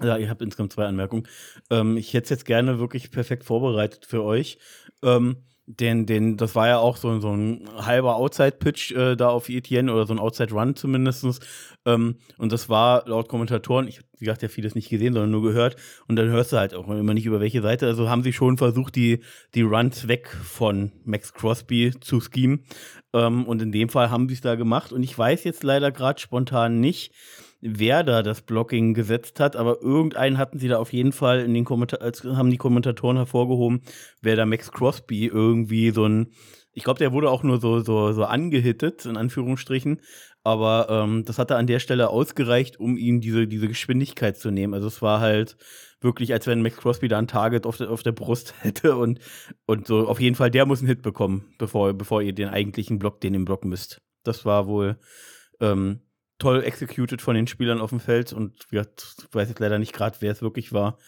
ja, ihr habt insgesamt zwei Anmerkungen. Ähm, ich hätte es jetzt gerne wirklich perfekt vorbereitet für euch. Ähm, den, den, das war ja auch so, so ein halber Outside-Pitch äh, da auf Etienne oder so ein Outside-Run zumindest. Ähm, und das war laut Kommentatoren, ich habe, wie gesagt, ja vieles nicht gesehen, sondern nur gehört. Und dann hörst du halt auch immer nicht über welche Seite. Also haben sie schon versucht, die, die Runs weg von Max Crosby zu schemen. Ähm, und in dem Fall haben sie es da gemacht. Und ich weiß jetzt leider gerade spontan nicht, wer da das Blocking gesetzt hat, aber irgendeinen hatten sie da auf jeden Fall in den Kommentatoren, haben die Kommentatoren hervorgehoben, wer da Max Crosby irgendwie so ein, ich glaube, der wurde auch nur so, so, so angehittet, in Anführungsstrichen, aber ähm, das hatte an der Stelle ausgereicht, um ihm diese, diese Geschwindigkeit zu nehmen. Also es war halt wirklich, als wenn Max Crosby da ein Target auf der, auf der Brust hätte und, und so auf jeden Fall, der muss einen Hit bekommen, bevor, bevor ihr den eigentlichen Block, den ihr blocken müsst. Das war wohl ähm, toll executed von den Spielern auf dem Feld und ich weiß jetzt leider nicht gerade, wer es wirklich war,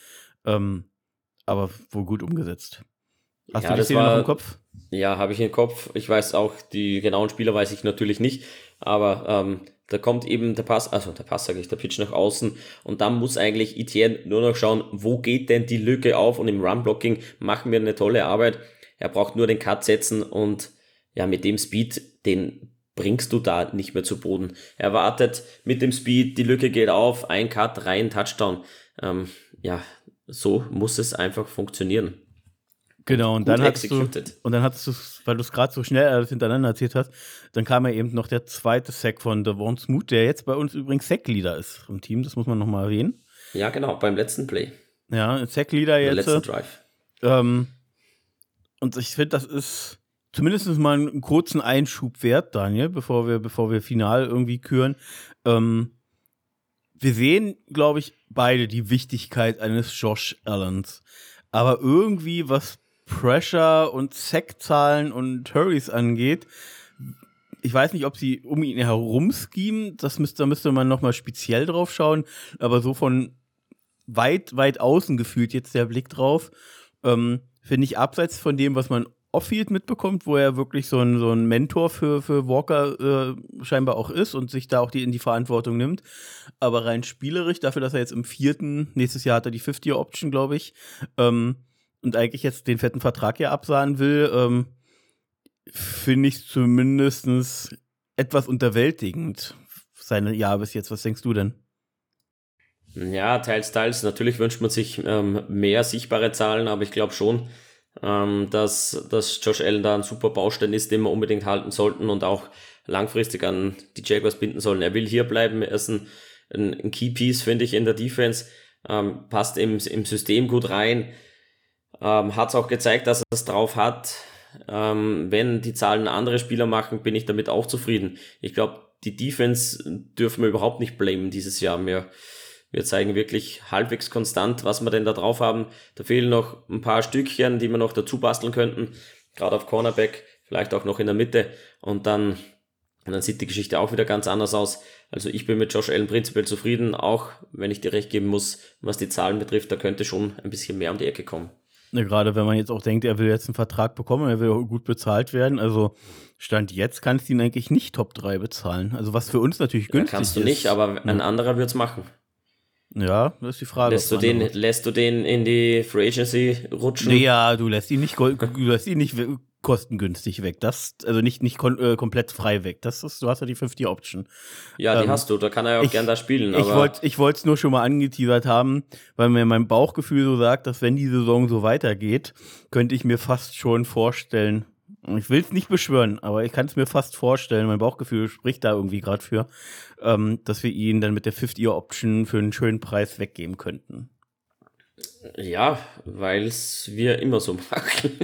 ähm, aber wohl gut umgesetzt. Hast ja, du die Szene war, noch im Kopf? Ja, habe ich im Kopf. Ich weiß auch, die genauen Spieler weiß ich natürlich nicht, aber ähm, da kommt eben der Pass, also der Pass sage ich, der Pitch nach außen und dann muss eigentlich Etienne nur noch schauen, wo geht denn die Lücke auf und im Run-Blocking machen wir eine tolle Arbeit. Er braucht nur den Cut setzen und ja, mit dem Speed, den bringst du da nicht mehr zu Boden. Er wartet mit dem Speed, die Lücke geht auf, ein Cut, rein, Touchdown. Ähm, ja, so muss es einfach funktionieren. Genau, und dann, hast du, und dann hattest du, weil du es gerade so schnell alles hintereinander erzählt hast, dann kam ja eben noch der zweite Sack von Devon Smoot, der jetzt bei uns übrigens Sack-Leader ist im Team, das muss man nochmal erwähnen. Ja, genau, beim letzten Play. Ja, Sack-Leader jetzt. Letzten Drive. Ähm, und ich finde, das ist, zumindest mal einen kurzen Einschub wert, Daniel, bevor wir, bevor wir final irgendwie küren. Ähm, wir sehen, glaube ich, beide die Wichtigkeit eines Josh Allens. Aber irgendwie, was Pressure und Sackzahlen und Hurries angeht, ich weiß nicht, ob sie um ihn herum schemen, das müsste, da müsste man nochmal speziell drauf schauen, aber so von weit, weit außen gefühlt jetzt der Blick drauf, ähm, finde ich abseits von dem, was man Offield mitbekommt, wo er wirklich so ein, so ein Mentor für, für Walker äh, scheinbar auch ist und sich da auch die in die Verantwortung nimmt. Aber rein spielerisch, dafür, dass er jetzt im vierten, nächstes Jahr hat er die 50-Option, glaube ich, ähm, und eigentlich jetzt den fetten Vertrag hier absahen will, ähm, finde ich zumindest etwas unterwältigend, seine Jahre bis jetzt. Was denkst du denn? Ja, teils, teils. Natürlich wünscht man sich ähm, mehr sichtbare Zahlen, aber ich glaube schon, ähm, dass, dass Josh Allen da ein super Baustein ist, den wir unbedingt halten sollten und auch langfristig an die Jaguars binden sollen. Er will hier bleiben. Er ist ein, ein, ein Key Piece, finde ich, in der Defense. Ähm, passt im, im System gut rein. Ähm, hat es auch gezeigt, dass er es drauf hat. Ähm, wenn die Zahlen andere Spieler machen, bin ich damit auch zufrieden. Ich glaube, die Defense dürfen wir überhaupt nicht blamen dieses Jahr mehr. Wir zeigen wirklich halbwegs konstant, was wir denn da drauf haben. Da fehlen noch ein paar Stückchen, die wir noch dazu basteln könnten. Gerade auf Cornerback, vielleicht auch noch in der Mitte. Und dann, und dann sieht die Geschichte auch wieder ganz anders aus. Also ich bin mit Josh Allen prinzipiell zufrieden, auch wenn ich dir recht geben muss, was die Zahlen betrifft, da könnte schon ein bisschen mehr um die Ecke kommen. Ja, gerade wenn man jetzt auch denkt, er will jetzt einen Vertrag bekommen, er will auch gut bezahlt werden. Also Stand jetzt kannst du ihn eigentlich nicht Top 3 bezahlen. Also was für uns natürlich günstig ist. Ja, kannst du nicht, aber ein anderer wird es machen. Ja, das ist die Frage. Lässt du, den, lässt du den in die Free Agency rutschen? Ja, du lässt ihn nicht, du lässt ihn nicht kostengünstig weg. Das, also nicht, nicht äh, komplett frei weg. Das ist, du hast ja die 50-Option. Ja, die ähm, hast du. Da kann er ja auch ich, gern da spielen. Ich wollte ich es nur schon mal angeteasert haben, weil mir mein Bauchgefühl so sagt, dass wenn die Saison so weitergeht, könnte ich mir fast schon vorstellen, ich will es nicht beschwören, aber ich kann es mir fast vorstellen, mein Bauchgefühl spricht da irgendwie gerade für, ähm, dass wir ihn dann mit der 50-Year-Option für einen schönen Preis weggeben könnten. Ja, weil es wir immer so machen.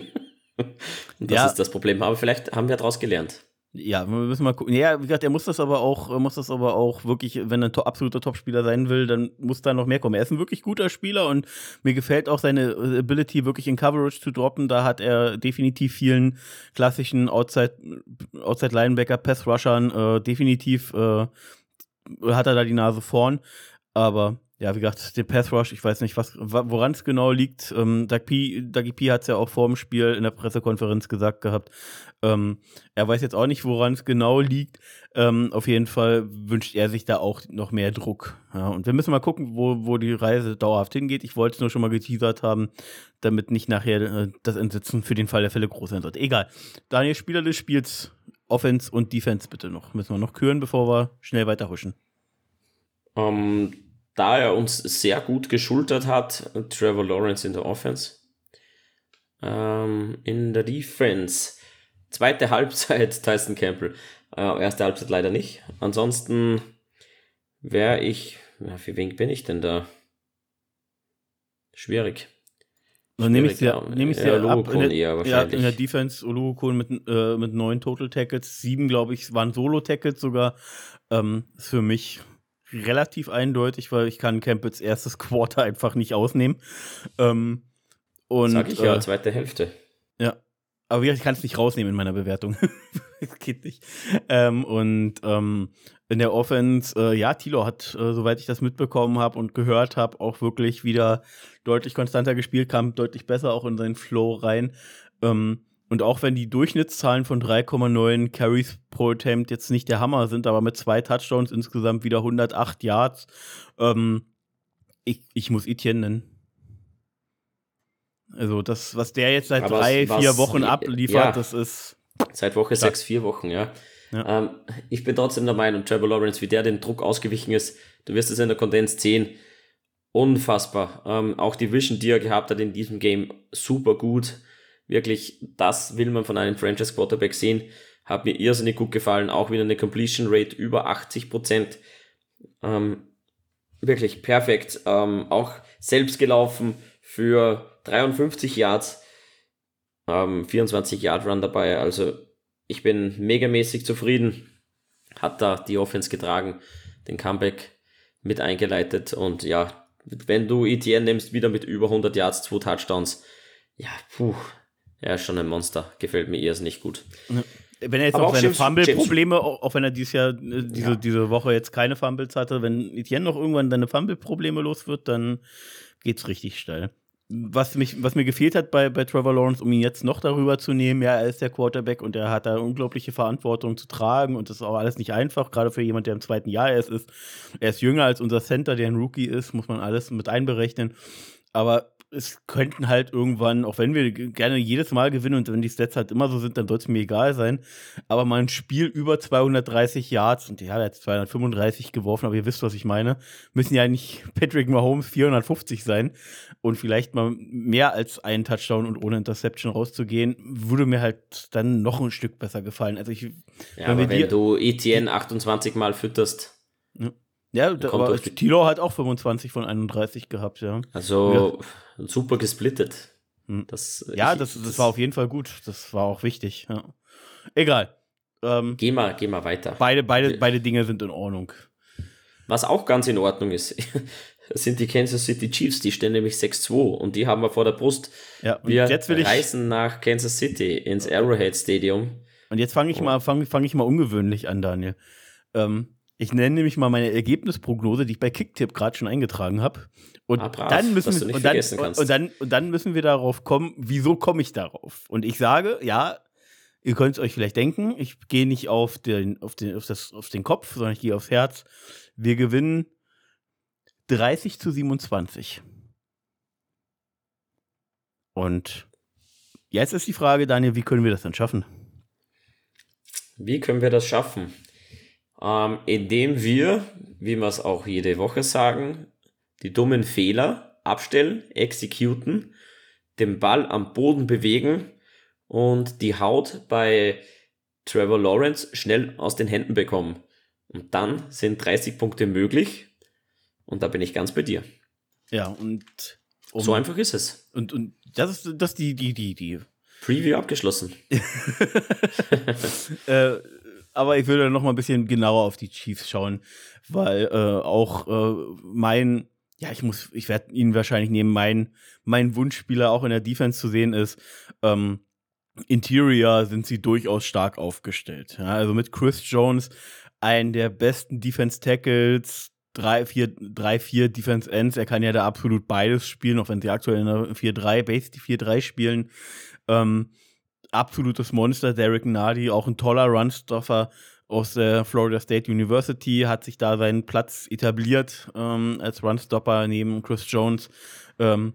das ja. ist das Problem. Aber vielleicht haben wir daraus gelernt. Ja, wir müssen mal gucken. Ja, wie gesagt, er muss das aber auch, muss das aber auch wirklich, wenn er ein absoluter Topspieler sein will, dann muss da noch mehr kommen. Er ist ein wirklich guter Spieler und mir gefällt auch seine Ability, wirklich in Coverage zu droppen. Da hat er definitiv vielen klassischen Outside, Outside Linebacker, Pass Rushern, äh, definitiv äh, hat er da die Nase vorn. Aber ja, wie gesagt, der Pass Rush, ich weiß nicht, woran es genau liegt. Ähm, Doug P, P hat es ja auch vor dem Spiel in der Pressekonferenz gesagt gehabt. Ähm, er weiß jetzt auch nicht, woran es genau liegt. Ähm, auf jeden Fall wünscht er sich da auch noch mehr Druck. Ja, und wir müssen mal gucken, wo, wo die Reise dauerhaft hingeht. Ich wollte es nur schon mal geteasert haben, damit nicht nachher äh, das Entsitzen für den Fall der Fälle groß sein wird. Egal. Daniel, Spieler des Spiels, Offense und Defense bitte noch. Müssen wir noch küren, bevor wir schnell weiterhuschen. Um, da er uns sehr gut geschultert hat, Trevor Lawrence in der Offense. Ähm, in der Defense. Zweite Halbzeit Tyson Campbell. Äh, erste Halbzeit leider nicht. Ansonsten wäre ich, ja, für wen bin ich denn da? Schwierig. Dann nehme ich dir, nehm ich dir ab. In der, eher ja, in der Defense Olugokon mit, äh, mit neun Total Tackles. Sieben, glaube ich, waren Solo-Tackles sogar. Ähm, ist für mich relativ eindeutig, weil ich kann Campbells erstes Quarter einfach nicht ausnehmen. Ähm, und, Sag ich ja, äh, zweite Hälfte. Ja. Aber ich kann es nicht rausnehmen in meiner Bewertung. das geht nicht. Ähm, und ähm, in der Offense, äh, ja, Tilo hat, äh, soweit ich das mitbekommen habe und gehört habe, auch wirklich wieder deutlich konstanter gespielt, kam deutlich besser auch in seinen Flow rein. Ähm, und auch wenn die Durchschnittszahlen von 3,9 Carries pro Attempt jetzt nicht der Hammer sind, aber mit zwei Touchdowns insgesamt wieder 108 Yards, ähm, ich, ich muss Etienne nennen. Also das, was der jetzt seit aber drei, was, vier Wochen abliefert, ja, das ist. Seit Woche sechs, vier Wochen, ja. ja. Ähm, ich bin trotzdem der Meinung, Trevor Lawrence, wie der den Druck ausgewichen ist, du wirst es in der Kondens sehen, unfassbar. Ähm, auch die Vision, die er gehabt hat in diesem Game, super gut wirklich, das will man von einem Franchise Quarterback sehen. Hat mir irrsinnig gut gefallen. Auch wieder eine Completion Rate über 80 Prozent. Ähm, wirklich perfekt. Ähm, auch selbst gelaufen für 53 Yards. Ähm, 24 Yard Run dabei. Also ich bin megamäßig zufrieden. Hat da die Offense getragen. Den Comeback mit eingeleitet und ja, wenn du Etienne nimmst, wieder mit über 100 Yards, zwei Touchdowns, ja, puh, er ist schon ein Monster, gefällt mir eher nicht gut. Wenn er jetzt Aber auch seine Fumble-Probleme, auch wenn er dieses Jahr, äh, diese, ja. diese Woche jetzt keine Fumbles hatte, wenn Etienne noch irgendwann seine Fumble-Probleme los wird, dann geht's richtig steil was, mich, was mir gefehlt hat bei, bei Trevor Lawrence, um ihn jetzt noch darüber zu nehmen, ja, er ist der Quarterback und er hat da unglaubliche Verantwortung zu tragen und das ist auch alles nicht einfach, gerade für jemand, der im zweiten Jahr erst ist. Er ist jünger als unser Center, der ein Rookie ist, muss man alles mit einberechnen. Aber es könnten halt irgendwann, auch wenn wir gerne jedes Mal gewinnen und wenn die Stats halt immer so sind, dann soll es mir egal sein. Aber mal ein Spiel über 230 Yards, und ja, er hat 235 geworfen, aber ihr wisst, was ich meine, müssen ja nicht Patrick Mahomes 450 sein und vielleicht mal mehr als einen Touchdown und ohne Interception rauszugehen, würde mir halt dann noch ein Stück besser gefallen. Also ich, ja, wenn, wenn du ETN 28 Mal fütterst. Ja. Ja, da, aber Tilo hat auch 25 von 31 gehabt, ja. Also ja. super gesplittet. Hm. Das, ja, ich, das, das, das, war auf jeden Fall gut. Das war auch wichtig. Ja. Egal. Ähm, geh, mal, geh mal weiter. Beide, beide, beide Dinge sind in Ordnung. Was auch ganz in Ordnung ist, sind die Kansas City Chiefs. Die stehen nämlich 6-2 und die haben wir vor der Brust. Ja, wir reisen nach Kansas City ins Arrowhead Stadium. Und jetzt fange ich, oh. mal, fang, fang ich mal ungewöhnlich an, Daniel. Ähm, ich nenne nämlich mal meine Ergebnisprognose, die ich bei Kicktip gerade schon eingetragen habe. Und, ah, dann müssen wir, und, dann, und, und, dann, und dann müssen wir darauf kommen, wieso komme ich darauf? Und ich sage, ja, ihr könnt es euch vielleicht denken, ich gehe nicht auf den, auf, den, auf, das, auf den Kopf, sondern ich gehe aufs Herz. Wir gewinnen 30 zu 27. Und jetzt ist die Frage, Daniel, wie können wir das dann schaffen? Wie können wir das schaffen? Ähm, indem wir, wie wir es auch jede Woche sagen, die dummen Fehler abstellen, exekuten, den Ball am Boden bewegen und die Haut bei Trevor Lawrence schnell aus den Händen bekommen. Und dann sind 30 Punkte möglich. Und da bin ich ganz bei dir. Ja, und um, so einfach ist es. Und, und das ist das die, die, die, die. Preview abgeschlossen. äh, aber ich würde noch mal ein bisschen genauer auf die Chiefs schauen, weil äh, auch äh, mein, ja, ich muss, ich werde ihn wahrscheinlich nehmen, mein, mein Wunschspieler auch in der Defense zu sehen ist, ähm, Interior sind sie durchaus stark aufgestellt. Ja, also mit Chris Jones, einen der besten Defense Tackles, drei, vier, drei, vier Defense Ends. Er kann ja da absolut beides spielen, auch wenn sie aktuell in der 4-3, Base die 4-3 spielen. Ähm, absolutes Monster, Derek Nardi, auch ein toller Runstoffer aus der Florida State University, hat sich da seinen Platz etabliert ähm, als Runstopper neben Chris Jones. Ähm,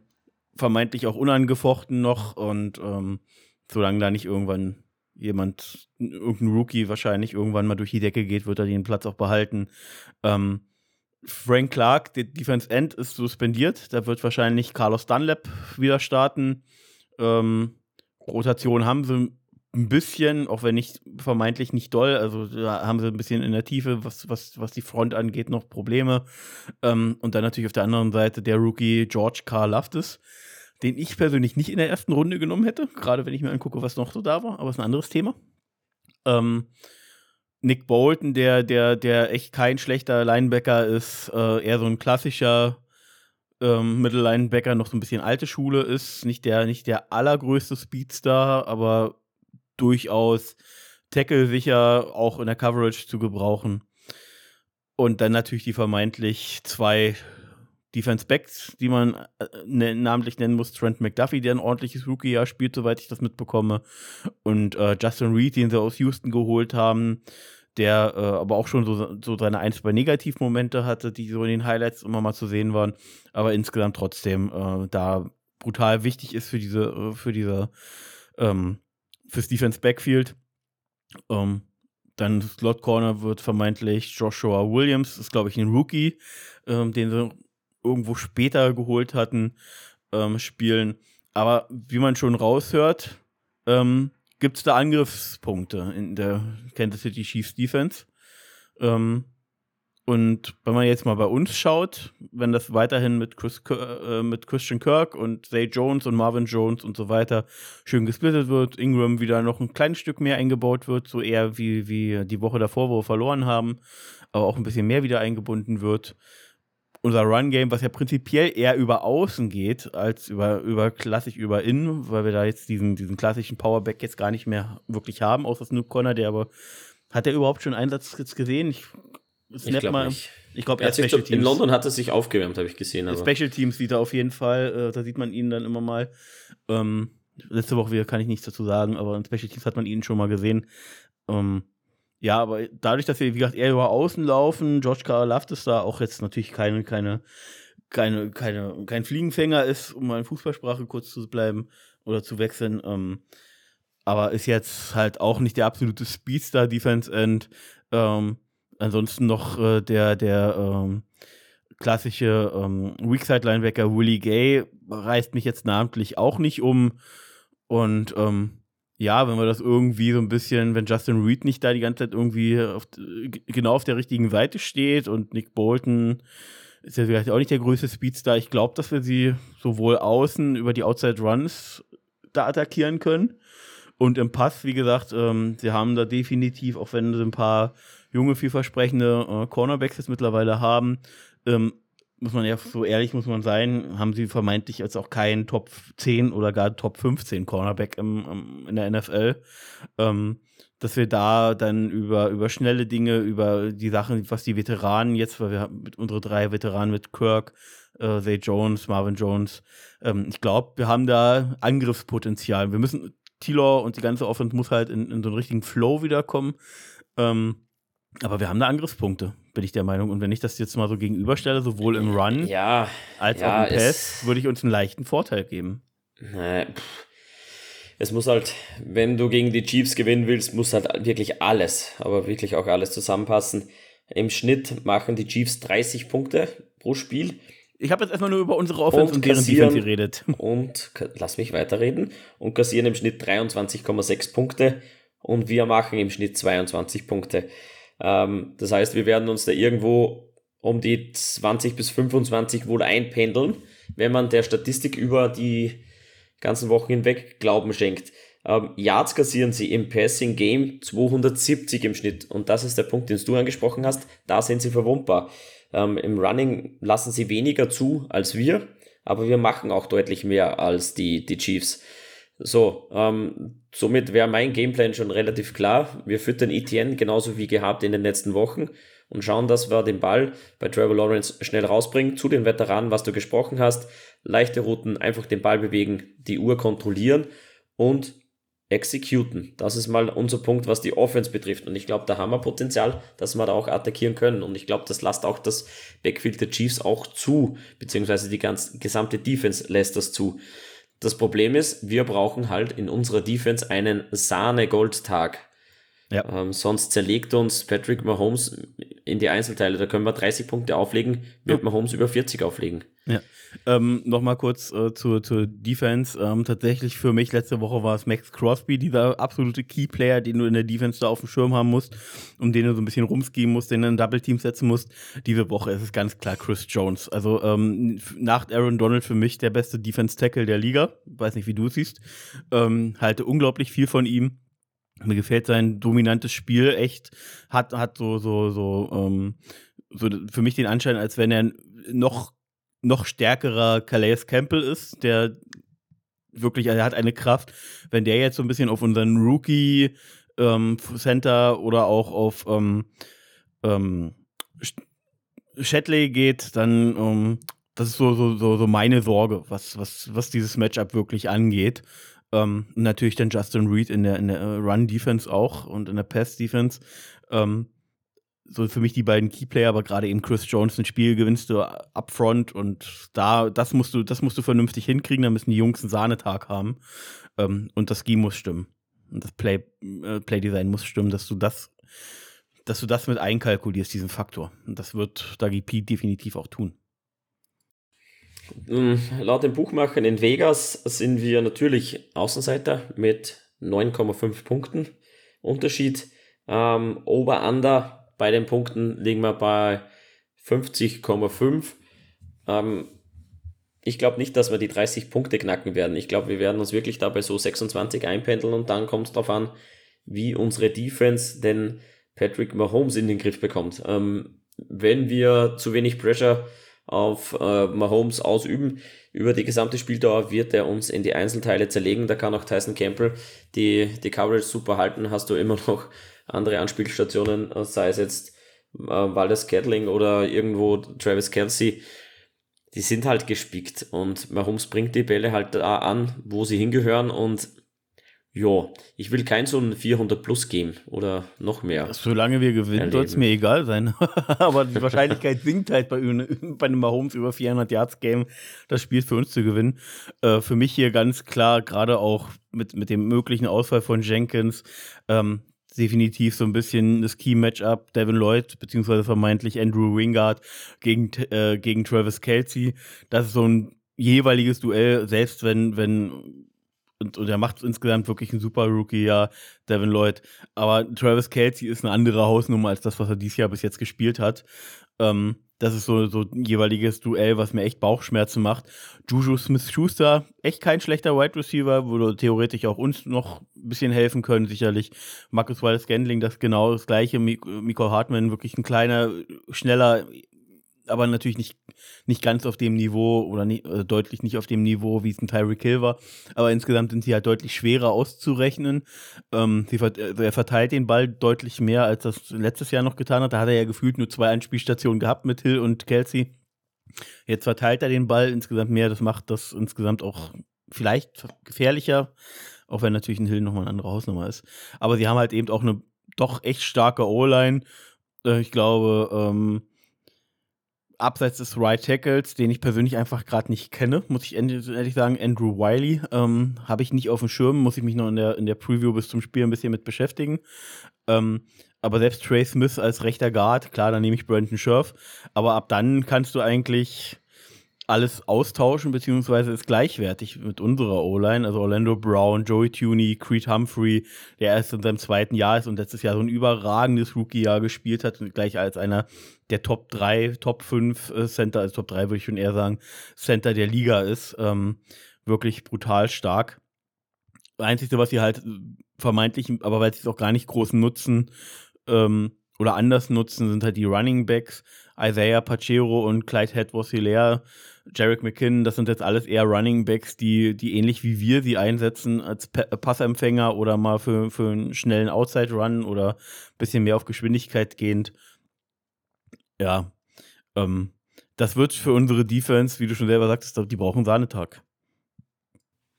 vermeintlich auch unangefochten noch und ähm, solange da nicht irgendwann jemand, irgendein Rookie wahrscheinlich irgendwann mal durch die Decke geht, wird er den Platz auch behalten. Ähm, Frank Clark, der Defense End, ist suspendiert. Da wird wahrscheinlich Carlos Dunlap wieder starten. Ähm, Rotation haben sie ein bisschen, auch wenn nicht vermeintlich nicht doll, also da haben sie ein bisschen in der Tiefe, was, was, was die Front angeht, noch Probleme. Ähm, und dann natürlich auf der anderen Seite der Rookie George Carl Loftus, den ich persönlich nicht in der ersten Runde genommen hätte, gerade wenn ich mir angucke, was noch so da war, aber ist ein anderes Thema. Ähm, Nick Bolton, der, der, der echt kein schlechter Linebacker ist, äh, eher so ein klassischer ähm, Mittellinebacker noch so ein bisschen alte Schule ist. Nicht der, nicht der allergrößte Speedstar, aber durchaus tackle-sicher auch in der Coverage zu gebrauchen. Und dann natürlich die vermeintlich zwei Defense Backs, die man äh, ne, namentlich nennen muss. Trent McDuffie, der ein ordentliches Rookie-Jahr spielt, soweit ich das mitbekomme. Und äh, Justin Reed, den sie aus Houston geholt haben der äh, aber auch schon so, so seine ein, zwei Negativmomente hatte, die so in den Highlights immer mal zu sehen waren, aber insgesamt trotzdem äh, da brutal wichtig ist für diese, äh, für diese, ähm, fürs Defense Backfield. Ähm, dann Slot Corner wird vermeintlich Joshua Williams, ist glaube ich ein Rookie, ähm, den sie irgendwo später geholt hatten, ähm, spielen. Aber wie man schon raushört, ähm, gibt es da Angriffspunkte in der Kansas City Chiefs Defense. Ähm, und wenn man jetzt mal bei uns schaut, wenn das weiterhin mit, Chris, äh, mit Christian Kirk und Zay Jones und Marvin Jones und so weiter schön gesplittet wird, Ingram wieder noch ein kleines Stück mehr eingebaut wird, so eher wie, wie die Woche davor, wo wir verloren haben, aber auch ein bisschen mehr wieder eingebunden wird, unser Run-Game, was ja prinzipiell eher über Außen geht, als über, über klassisch über Innen, weil wir da jetzt diesen, diesen klassischen Powerback jetzt gar nicht mehr wirklich haben, außer Snoop Connor, der aber, hat er überhaupt schon Einsatz jetzt gesehen? Ich, ich glaube. Ich glaube, er Special Teams. In London hat er sich aufgewärmt, habe ich gesehen. Aber. Special Teams sieht er auf jeden Fall, äh, da sieht man ihn dann immer mal. Ähm, letzte Woche wieder kann ich nichts dazu sagen, aber in Special Teams hat man ihn schon mal gesehen. Ähm, ja, aber dadurch, dass wir, wie gesagt, eher über Außen laufen, George Carl ist da auch jetzt natürlich keine, keine, keine, keine, kein Fliegenfänger ist, um mal in Fußballsprache kurz zu bleiben oder zu wechseln. Ähm, aber ist jetzt halt auch nicht der absolute Speedstar Defense End. Ähm, ansonsten noch äh, der, der ähm, klassische ähm, Weakside Linebacker Willie Gay reißt mich jetzt namentlich auch nicht um. Und ähm, ja, wenn wir das irgendwie so ein bisschen, wenn Justin Reed nicht da die ganze Zeit irgendwie auf, genau auf der richtigen Seite steht und Nick Bolton ist ja vielleicht auch nicht der größte Speedstar. Ich glaube, dass wir sie sowohl außen über die Outside Runs da attackieren können. Und im Pass, wie gesagt, ähm, sie haben da definitiv, auch wenn sie ein paar junge, vielversprechende äh, Cornerbacks jetzt mittlerweile haben, ähm, muss man ja so ehrlich muss man sein, haben sie vermeintlich jetzt auch keinen Top 10 oder gar Top 15 Cornerback im, im in der NFL. Ähm, dass wir da dann über, über schnelle Dinge, über die Sachen, was die Veteranen jetzt, weil wir haben mit unsere drei Veteranen mit Kirk, äh, Zay Jones, Marvin Jones, ähm, ich glaube, wir haben da Angriffspotenzial. Wir müssen, Tilor und die ganze Offense muss halt in, in so einen richtigen Flow wiederkommen. Ähm, aber wir haben da Angriffspunkte, bin ich der Meinung. Und wenn ich das jetzt mal so gegenüberstelle, sowohl im Run ja, als ja, auch im Pass, würde ich uns einen leichten Vorteil geben. Nein, es muss halt, wenn du gegen die Chiefs gewinnen willst, muss halt wirklich alles, aber wirklich auch alles zusammenpassen. Im Schnitt machen die Chiefs 30 Punkte pro Spiel. Ich habe jetzt erstmal nur über unsere Offense und, und deren Defense geredet. Und lass mich weiterreden. Und kassieren im Schnitt 23,6 Punkte und wir machen im Schnitt 22 Punkte. Ähm, das heißt, wir werden uns da irgendwo um die 20 bis 25 wohl einpendeln, wenn man der Statistik über die ganzen Wochen hinweg Glauben schenkt. Ähm, Yards kassieren sie im Passing Game 270 im Schnitt. Und das ist der Punkt, den du angesprochen hast. Da sind sie verwundbar. Ähm, Im Running lassen sie weniger zu als wir, aber wir machen auch deutlich mehr als die, die Chiefs. So, ähm, somit wäre mein Gameplan schon relativ klar. Wir füttern ETN genauso wie gehabt in den letzten Wochen und schauen, dass wir den Ball bei Trevor Lawrence schnell rausbringen zu den Veteranen, was du gesprochen hast. Leichte Routen, einfach den Ball bewegen, die Uhr kontrollieren und exekuten. Das ist mal unser Punkt, was die Offense betrifft. Und ich glaube, da haben wir Potenzial, dass wir da auch attackieren können. Und ich glaube, das lasst auch das Backfield der Chiefs auch zu, beziehungsweise die ganze gesamte Defense lässt das zu. Das Problem ist, wir brauchen halt in unserer Defense einen Sahne-Goldtag. Ja. Ähm, sonst zerlegt uns Patrick Mahomes in die Einzelteile. Da können wir 30 Punkte auflegen, wird ja. Mahomes über 40 auflegen. Ja. Ähm, Nochmal kurz äh, zur, zur Defense. Ähm, tatsächlich für mich letzte Woche war es Max Crosby, dieser absolute Key-Player, den du in der Defense da auf dem Schirm haben musst, um den du so ein bisschen rumskieben musst, den du in ein Double-Team setzen musst. Diese Woche ist es ganz klar Chris Jones. Also ähm, nach Aaron Donald für mich der beste Defense-Tackle der Liga. Weiß nicht, wie du es siehst. Ähm, halte unglaublich viel von ihm. Mir gefällt sein dominantes Spiel echt. Hat, hat so, so, so, ähm, so für mich den Anschein, als wenn er noch noch stärkerer Calais Campbell ist, der wirklich, er hat eine Kraft. Wenn der jetzt so ein bisschen auf unseren Rookie ähm, Center oder auch auf ähm, ähm, Shatley geht, dann ähm, das ist so, so, so, so meine Sorge, was, was, was dieses Matchup wirklich angeht. Ähm, natürlich dann Justin Reed in der, in der Run-Defense auch und in der Pass-Defense. Ähm, so für mich die beiden Keyplayer, aber gerade eben Chris Jones ein Spiel gewinnst du upfront und da, das musst du, das musst du vernünftig hinkriegen, da müssen die Jungs einen Sahnetag haben. Ähm, und das Scheme muss stimmen. Und das Play, äh, Playdesign muss stimmen, dass du das, dass du das mit einkalkulierst, diesen Faktor. Und das wird Dagi P definitiv auch tun. Ähm, laut dem Buchmachen in Vegas sind wir natürlich Außenseiter mit 9,5 Punkten Unterschied. Ähm, Over-Under bei den Punkten liegen wir bei 50,5. Ähm, ich glaube nicht, dass wir die 30 Punkte knacken werden. Ich glaube, wir werden uns wirklich dabei so 26 einpendeln und dann kommt es darauf an, wie unsere Defense denn Patrick Mahomes in den Griff bekommt. Ähm, wenn wir zu wenig Pressure auf äh, Mahomes ausüben. Über die gesamte Spieldauer wird er uns in die Einzelteile zerlegen. Da kann auch Tyson Campbell die, die Coverage super halten. Hast du immer noch andere Anspielstationen, sei es jetzt äh, Waldes Gatling oder irgendwo Travis Kelsey. Die sind halt gespickt und Mahomes bringt die Bälle halt da an, wo sie hingehören und ja, ich will kein so ein 400 plus geben oder noch mehr. Solange wir gewinnen, soll es mir egal sein. Aber die Wahrscheinlichkeit sinkt halt bei, bei einem Mahomes über 400 Yards Game, das Spiel für uns zu gewinnen. Äh, für mich hier ganz klar, gerade auch mit, mit dem möglichen Ausfall von Jenkins, ähm, definitiv so ein bisschen das Key-Matchup Devin Lloyd, beziehungsweise vermeintlich Andrew Wingard gegen, äh, gegen Travis Kelsey. Das ist so ein jeweiliges Duell, selbst wenn, wenn und, und er macht insgesamt wirklich einen super Rookie, ja, Devin Lloyd. Aber Travis Kelsey ist eine andere Hausnummer als das, was er dieses Jahr bis jetzt gespielt hat. Ähm, das ist so, so ein jeweiliges Duell, was mir echt Bauchschmerzen macht. Juju Smith-Schuster, echt kein schlechter Wide Receiver, würde theoretisch auch uns noch ein bisschen helfen können, sicherlich. Marcus Wallace Scandling, das genau das gleiche. Miko Hartman, wirklich ein kleiner, schneller, aber natürlich nicht, nicht ganz auf dem Niveau oder nicht, äh, deutlich nicht auf dem Niveau, wie es ein Tyreek Hill war. Aber insgesamt sind sie halt deutlich schwerer auszurechnen. Ähm, sie, also er verteilt den Ball deutlich mehr, als das letztes Jahr noch getan hat. Da hat er ja gefühlt nur zwei Anspielstationen gehabt mit Hill und Kelsey. Jetzt verteilt er den Ball insgesamt mehr. Das macht das insgesamt auch vielleicht gefährlicher, auch wenn natürlich ein Hill nochmal eine andere Hausnummer ist. Aber sie haben halt eben auch eine doch echt starke O-Line. Äh, ich glaube, ähm, abseits des Right Tackles, den ich persönlich einfach gerade nicht kenne, muss ich ehrlich sagen, Andrew Wiley, ähm, habe ich nicht auf dem Schirm, muss ich mich noch in der, in der Preview bis zum Spiel ein bisschen mit beschäftigen. Ähm, aber selbst Trey Smith als rechter Guard, klar, dann nehme ich Brandon Scherf, aber ab dann kannst du eigentlich alles austauschen, beziehungsweise ist gleichwertig mit unserer O-Line. Also Orlando Brown, Joey Tuney, Creed Humphrey, der erst in seinem zweiten Jahr ist und letztes Jahr so ein überragendes Rookie-Jahr gespielt hat und gleich als einer der Top 3, Top 5 äh, Center, also Top 3 würde ich schon eher sagen, Center der Liga ist. Ähm, wirklich brutal stark. Einzige, was sie halt vermeintlich, aber weil sie es auch gar nicht groß nutzen, ähm, oder anders nutzen, sind halt die Running Backs. Isaiah Pachero und Clyde Hedworth Hilaire Jarek McKinnon, das sind jetzt alles eher Running Backs, die, die ähnlich wie wir sie einsetzen als P Passempfänger oder mal für, für einen schnellen Outside-Run oder ein bisschen mehr auf Geschwindigkeit gehend. Ja, ähm, das wird für unsere Defense, wie du schon selber sagtest, die brauchen Sahnetag.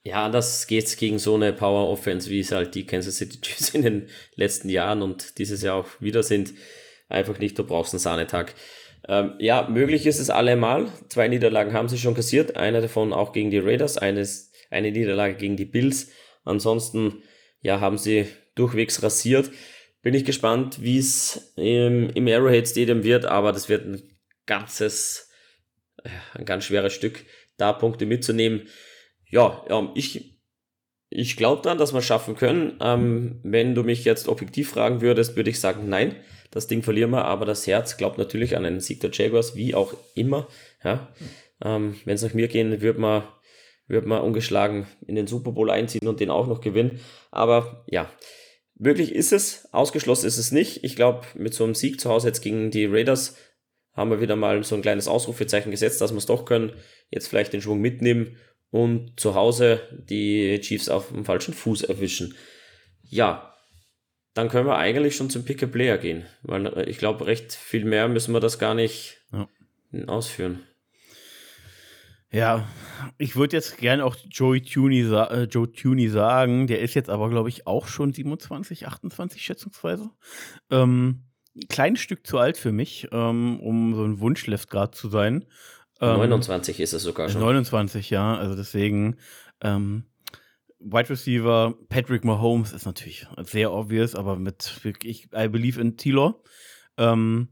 Ja, das geht gegen so eine Power Offense, wie es halt die Kansas City Chiefs in den letzten Jahren und dieses Jahr auch wieder sind. Einfach nicht, du brauchst einen Sahnetag. Ähm, ja, möglich ist es allemal. Zwei Niederlagen haben sie schon kassiert. Eine davon auch gegen die Raiders, eines, eine Niederlage gegen die Bills. Ansonsten, ja, haben sie durchwegs rasiert. Bin ich gespannt, wie es im, im Arrowhead Stadium wird, aber das wird ein ganzes, ein ganz schweres Stück, da Punkte mitzunehmen. Ja, ja ich, ich glaube dann, dass wir es schaffen können. Ähm, wenn du mich jetzt objektiv fragen würdest, würde ich sagen, nein das Ding verlieren wir, aber das Herz glaubt natürlich an einen Sieg der Jaguars, wie auch immer. Ja. Ähm, Wenn es nach mir gehen, wird man, wird man ungeschlagen in den Super Bowl einziehen und den auch noch gewinnen. Aber ja, möglich ist es, ausgeschlossen ist es nicht. Ich glaube, mit so einem Sieg zu Hause jetzt gegen die Raiders haben wir wieder mal so ein kleines Ausrufezeichen gesetzt, dass wir es doch können. Jetzt vielleicht den Schwung mitnehmen und zu Hause die Chiefs auf dem falschen Fuß erwischen. Ja, dann können wir eigentlich schon zum Pick-a-Player gehen, weil äh, ich glaube, recht viel mehr müssen wir das gar nicht ja. ausführen. Ja, ich würde jetzt gerne auch Joey Tuney, äh, Joe Tuney sagen, der ist jetzt aber, glaube ich, auch schon 27, 28 schätzungsweise. Ähm, ein kleines Stück zu alt für mich, ähm, um so ein Wunschleftgrad zu sein. Ähm, 29 ist es sogar schon. 29, ja, also deswegen ähm, Wide Receiver Patrick Mahomes ist natürlich sehr obvious, aber mit ich I believe in Tilo. Ähm,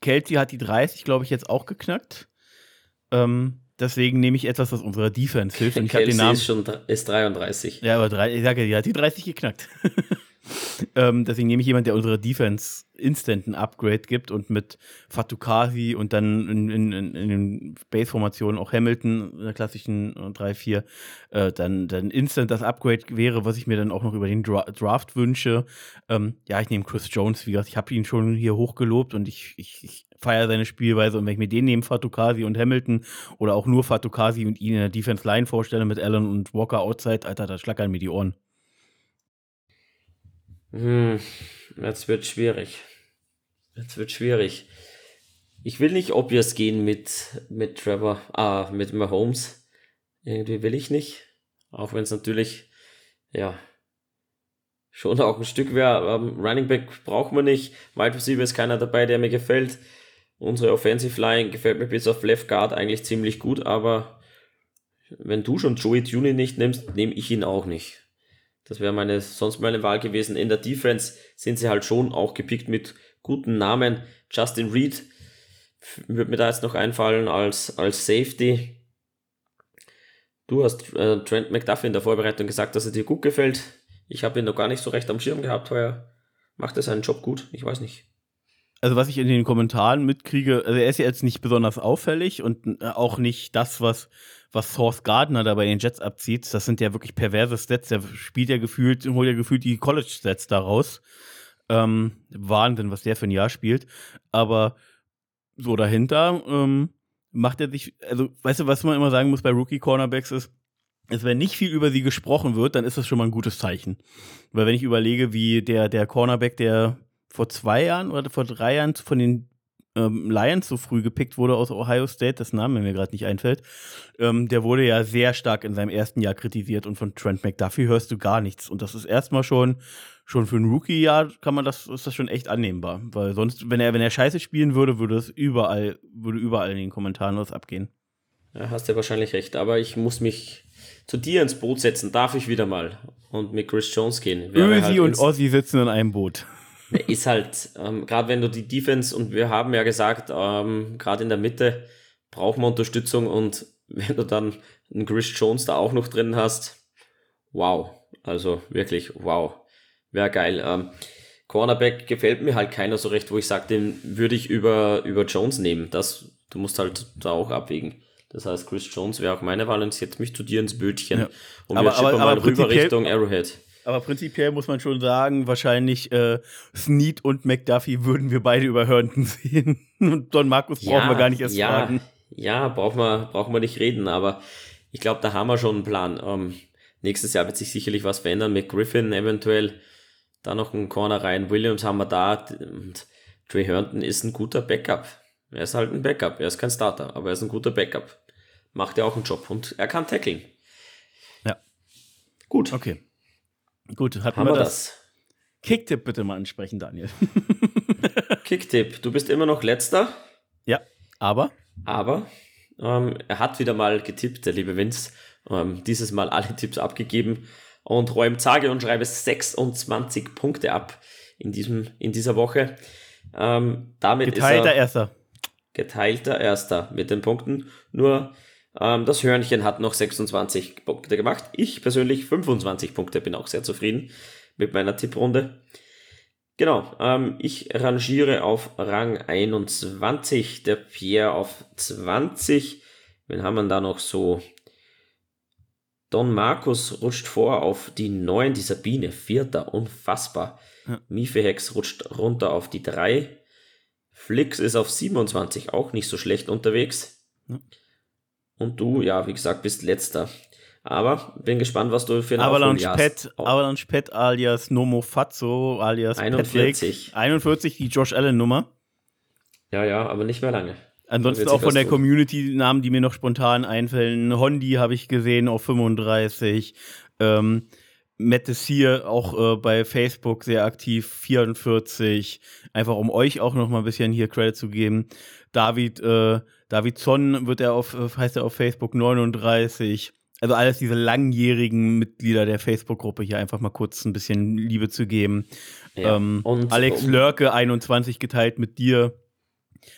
Kelsey hat die 30, glaube ich, jetzt auch geknackt. Ähm, deswegen nehme ich etwas, was unserer Defense hilft. Und ich Kelsey den Namen, ist schon ist 33. Ja, aber drei, ich sage, die hat die 30 geknackt. ähm, deswegen nehme ich jemanden, der unserer Defense instant ein Upgrade gibt und mit Fatukasi und dann in, in, in, den Base-Formationen auch Hamilton in der klassischen 3-4 äh, dann, dann instant das Upgrade wäre, was ich mir dann auch noch über den Dra Draft wünsche. Ähm, ja, ich nehme Chris Jones, wie gesagt, ich habe ihn schon hier hochgelobt und ich, ich, ich feiere seine Spielweise und wenn ich mir den neben Fatukasi und Hamilton oder auch nur Fatukasi und ihn in der Defense Line vorstelle mit Allen und Walker outside, Alter, da schlackern mir die Ohren. Hm, jetzt wird schwierig. Jetzt wird schwierig. Ich will nicht obvious gehen mit, mit Trevor, ah, mit Mahomes. Irgendwie will ich nicht. Auch wenn es natürlich, ja, schon auch ein Stück wäre. Um, Running Back braucht man nicht. Wide Receiver ist keiner dabei, der mir gefällt. Unsere Offensive Line gefällt mir bis auf Left Guard eigentlich ziemlich gut, aber wenn du schon Joey Tuning nicht nimmst, nehme ich ihn auch nicht. Das wäre meine, sonst meine Wahl gewesen. In der Defense sind sie halt schon auch gepickt mit guten Namen. Justin Reed würde mir da jetzt noch einfallen als, als Safety. Du hast äh, Trent McDuffie in der Vorbereitung gesagt, dass er dir gut gefällt. Ich habe ihn noch gar nicht so recht am Schirm gehabt heuer. Macht er seinen Job gut? Ich weiß nicht. Also was ich in den Kommentaren mitkriege, also er ist ja jetzt nicht besonders auffällig und äh, auch nicht das, was was Source Gardner da bei den Jets abzieht. Das sind ja wirklich perverse Stats. Der spielt ja gefühlt, holt ja gefühlt die College-Stats daraus. Ähm, Wahnsinn, was der für ein Jahr spielt. Aber so dahinter ähm, macht er sich, also weißt du, was man immer sagen muss bei Rookie-Cornerbacks ist, ist, wenn nicht viel über sie gesprochen wird, dann ist das schon mal ein gutes Zeichen. Weil wenn ich überlege, wie der, der Cornerback, der vor zwei Jahren oder vor drei Jahren von den ähm, Lions so früh gepickt wurde aus Ohio State, das Name mir gerade nicht einfällt, ähm, der wurde ja sehr stark in seinem ersten Jahr kritisiert und von Trent McDuffie hörst du gar nichts. Und das ist erstmal schon, schon für ein Rookie-Jahr kann man das, ist das schon echt annehmbar. Weil sonst, wenn er, wenn er scheiße spielen würde, würde es überall, würde überall in den Kommentaren was abgehen. Ja, hast ja wahrscheinlich recht, aber ich muss mich zu dir ins Boot setzen, darf ich wieder mal und mit Chris Jones gehen. Ösi halt und Ozzy sitzen in einem Boot ist halt, ähm, gerade wenn du die Defense, und wir haben ja gesagt, ähm, gerade in der Mitte brauchen wir Unterstützung und wenn du dann einen Chris Jones da auch noch drin hast, wow, also wirklich wow, wäre geil. Ähm, Cornerback gefällt mir halt keiner so recht, wo ich sage, den würde ich über, über Jones nehmen. Das, du musst halt da auch abwägen. Das heißt, Chris Jones wäre auch meine Wahl und ich setze mich zu dir ins Bötchen. Ja. Und aber, wir aber, mal aber rüber Richtung Arrowhead. Aber prinzipiell muss man schon sagen, wahrscheinlich äh, Snead und McDuffie würden wir beide über Herndon sehen. Und Don Markus brauchen wir gar nicht erst ja, fragen. Ja, brauchen wir, brauchen wir nicht reden, aber ich glaube, da haben wir schon einen Plan. Ähm, nächstes Jahr wird sich sicherlich was verändern mit Griffin eventuell. Da noch ein Corner rein. Williams haben wir da. Und Trey Herndon ist ein guter Backup. Er ist halt ein Backup. Er ist kein Starter, aber er ist ein guter Backup. Macht ja auch einen Job und er kann tackeln. Ja. Gut. Okay. Gut, hatten Haben wir das. das. Kicktipp bitte mal ansprechen, Daniel. Kicktipp, du bist immer noch letzter. Ja, aber? Aber ähm, er hat wieder mal getippt, der liebe Vince. Ähm, dieses Mal alle Tipps abgegeben und räumt sage und schreibe 26 Punkte ab in, diesem, in dieser Woche. Ähm, damit geteilter ist er Erster. Geteilter Erster mit den Punkten. Nur das Hörnchen hat noch 26 Punkte gemacht. Ich persönlich 25 Punkte, bin auch sehr zufrieden mit meiner Tipprunde. Genau, ähm, ich rangiere auf Rang 21, der Pierre auf 20. Wen haben wir da noch so? Don Markus rutscht vor auf die 9, die Sabine, vierter, unfassbar. Ja. Mifehex rutscht runter auf die 3. Flix ist auf 27, auch nicht so schlecht unterwegs. Ja. Und du, ja, wie gesagt, bist letzter. Aber bin gespannt, was du für ein Avalanche Pet, Avalanche Pet alias Nomo Fazzo alias 41. Pet 41, die Josh Allen Nummer. Ja, ja, aber nicht mehr lange. Ansonsten auch von der tun. Community Namen, die mir noch spontan einfällen. Hondi habe ich gesehen auf 35. Ähm, Matt Dessier auch äh, bei Facebook sehr aktiv, 44. Einfach um euch auch noch mal ein bisschen hier Credit zu geben. David, äh, David Zonn wird er auf, heißt er auf Facebook 39. Also alles diese langjährigen Mitglieder der Facebook-Gruppe hier einfach mal kurz ein bisschen Liebe zu geben. Ja, ähm, Alex um Lörke 21 geteilt mit dir.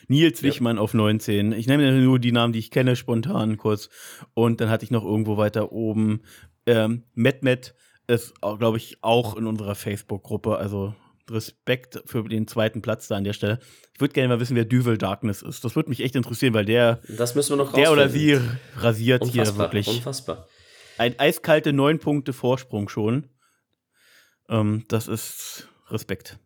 Nils Wichmann ja. auf 19. Ich nenne nur die Namen, die ich kenne, spontan kurz. Und dann hatte ich noch irgendwo weiter oben ähm, Matt ist, glaube ich, auch in unserer Facebook-Gruppe. Also Respekt für den zweiten Platz da an der Stelle. Ich würde gerne mal wissen, wer Duvel Darkness ist. Das würde mich echt interessieren, weil der, das müssen wir noch der oder sie rasiert unfassbar, hier wirklich. Unfassbar. Ein eiskalte neun Punkte Vorsprung schon. Ähm, das ist Respekt.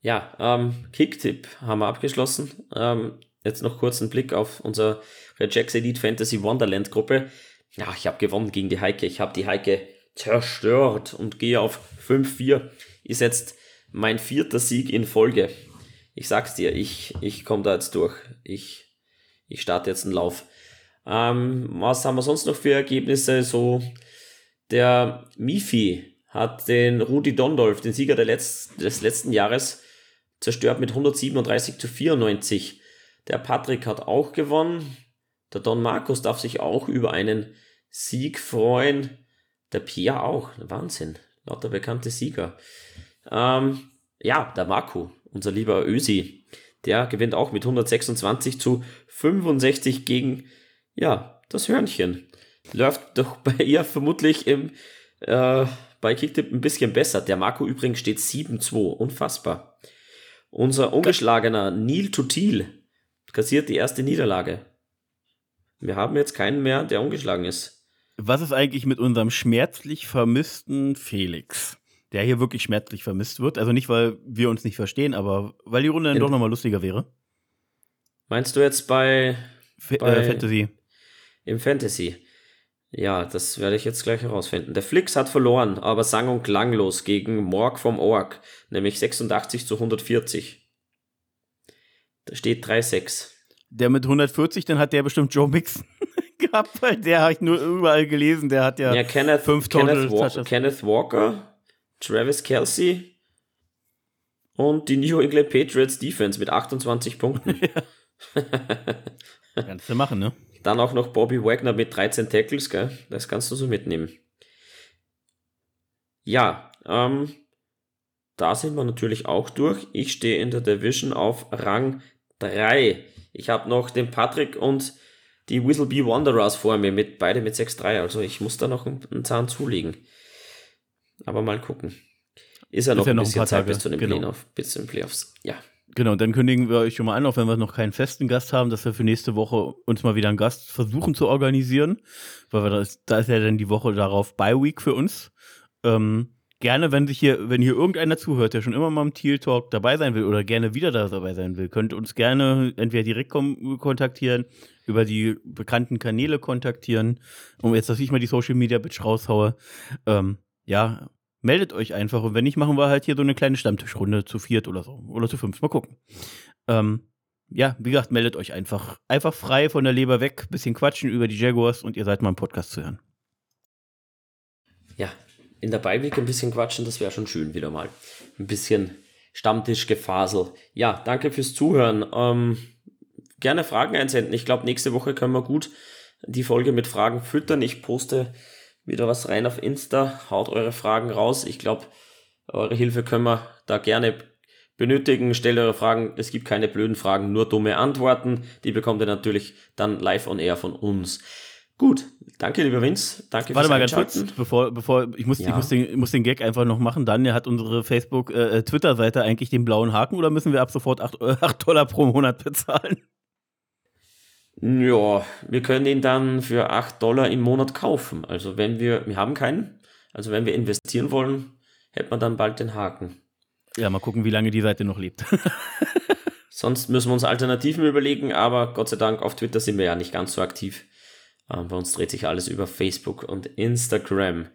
Ja, ähm, Kicktipp haben wir abgeschlossen. Ähm, jetzt noch kurz einen Blick auf unsere Regex Elite Fantasy Wonderland Gruppe. Ja, ich habe gewonnen gegen die Heike. Ich habe die Heike zerstört und gehe auf 5-4. Ist jetzt mein vierter Sieg in Folge. Ich sag's dir, ich, ich komme da jetzt durch. Ich, ich starte jetzt einen Lauf. Ähm, was haben wir sonst noch für Ergebnisse? So, der Mifi hat den Rudi Dondolf, den Sieger Letz des letzten Jahres, zerstört mit 137 zu 94. Der Patrick hat auch gewonnen. Der Don Markus darf sich auch über einen Sieg freuen. Der Pierre auch. Wahnsinn. Lauter bekannte Sieger. Ähm, ja, der Marco, unser lieber Ösi, der gewinnt auch mit 126 zu 65 gegen, ja, das Hörnchen. Läuft doch bei ihr vermutlich im, äh, bei Kicktip ein bisschen besser. Der Marco übrigens steht 7-2. Unfassbar. Unser ungeschlagener Neil Tutil kassiert die erste Niederlage. Wir haben jetzt keinen mehr, der ungeschlagen ist. Was ist eigentlich mit unserem schmerzlich vermissten Felix? Der hier wirklich schmerzlich vermisst wird. Also nicht, weil wir uns nicht verstehen, aber weil die Runde dann In doch nochmal lustiger wäre. Meinst du jetzt bei, F bei äh, Fantasy? Im Fantasy. Ja, das werde ich jetzt gleich herausfinden. Der Flix hat verloren, aber sang- und klanglos gegen Morg vom Org, nämlich 86 zu 140. Da steht 3-6. Der mit 140, dann hat der bestimmt Joe Mixon gehabt, weil der habe ich nur überall gelesen, der hat ja, ja Kenneth, fünf Kenneth, Wa Kenneth Walker, Travis Kelsey und die New England Patriots Defense mit 28 Punkten. Ja. Kannst du machen, ne? Dann auch noch Bobby Wagner mit 13 Tackles, gell? Das kannst du so mitnehmen. Ja, ähm, da sind wir natürlich auch durch. Ich stehe in der Division auf Rang 3. Ich habe noch den Patrick und die Whistle Bee Wanderers vor mir, mit, beide mit 6-3. Also ich muss da noch einen, Zahn zulegen. Aber mal gucken. Ist ja noch, ist ja ein, noch bisschen ein Zeit Tage. bis zu den genau. Playoff, bis zu den Playoffs. Ja. Genau, dann kündigen wir euch schon mal an, auch wenn wir noch keinen festen Gast haben, dass wir für nächste Woche uns mal wieder einen Gast versuchen zu organisieren, weil wir das, da ist ja dann die Woche darauf Bye Week für uns. Ähm, gerne, wenn sich hier, wenn hier irgendeiner zuhört, der schon immer mal im Teal Talk dabei sein will oder gerne wieder dabei sein will, könnt uns gerne entweder direkt kontaktieren, über die bekannten Kanäle kontaktieren, um jetzt, dass ich mal die Social Media Bitch raushaue. Ähm, ja, meldet euch einfach. Und wenn nicht, machen wir halt hier so eine kleine Stammtischrunde zu viert oder so. Oder zu fünf. Mal gucken. Ähm, ja, wie gesagt, meldet euch einfach. Einfach frei von der Leber weg, bisschen quatschen über die Jaguars und ihr seid mal im Podcast zu hören. Ja, in der Beiweek ein bisschen quatschen, das wäre schon schön wieder mal. Ein bisschen Stammtischgefasel. Ja, danke fürs Zuhören. Ähm, gerne Fragen einsenden. Ich glaube, nächste Woche können wir gut die Folge mit Fragen füttern. Ich poste wieder was rein auf Insta. Haut eure Fragen raus. Ich glaube, eure Hilfe können wir da gerne benötigen. Stellt eure Fragen. Es gibt keine blöden Fragen, nur dumme Antworten. Die bekommt ihr natürlich dann live on air von uns. Gut, danke lieber Vince, danke Warte mal ganz kurz, bevor, bevor ich muss, ja. ich muss den, ich muss den Gag einfach noch machen. Dann hat unsere Facebook, äh, Twitter-Seite eigentlich den blauen Haken oder müssen wir ab sofort 8, 8 Dollar pro Monat bezahlen? Ja, wir können ihn dann für 8 Dollar im Monat kaufen. Also wenn wir, wir haben keinen, also wenn wir investieren wollen, hätte man dann bald den Haken. Ja, mal gucken, wie lange die Seite noch lebt. Sonst müssen wir uns Alternativen überlegen, aber Gott sei Dank auf Twitter sind wir ja nicht ganz so aktiv. Ähm, bei uns dreht sich alles über Facebook und Instagram.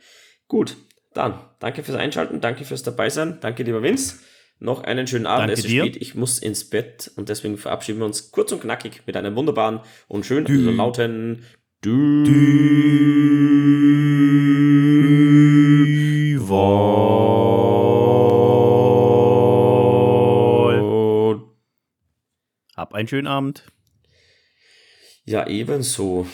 Gut, dann danke fürs Einschalten, danke fürs Dabeisein, danke lieber Vince. Noch einen schönen Abend. Danke es ist dir. spät, ich muss ins Bett und deswegen verabschieden wir uns kurz und knackig mit einem wunderbaren und schönen, Dü. also lauten Dü. Dü. Hab einen schönen Abend. Ja, ebenso.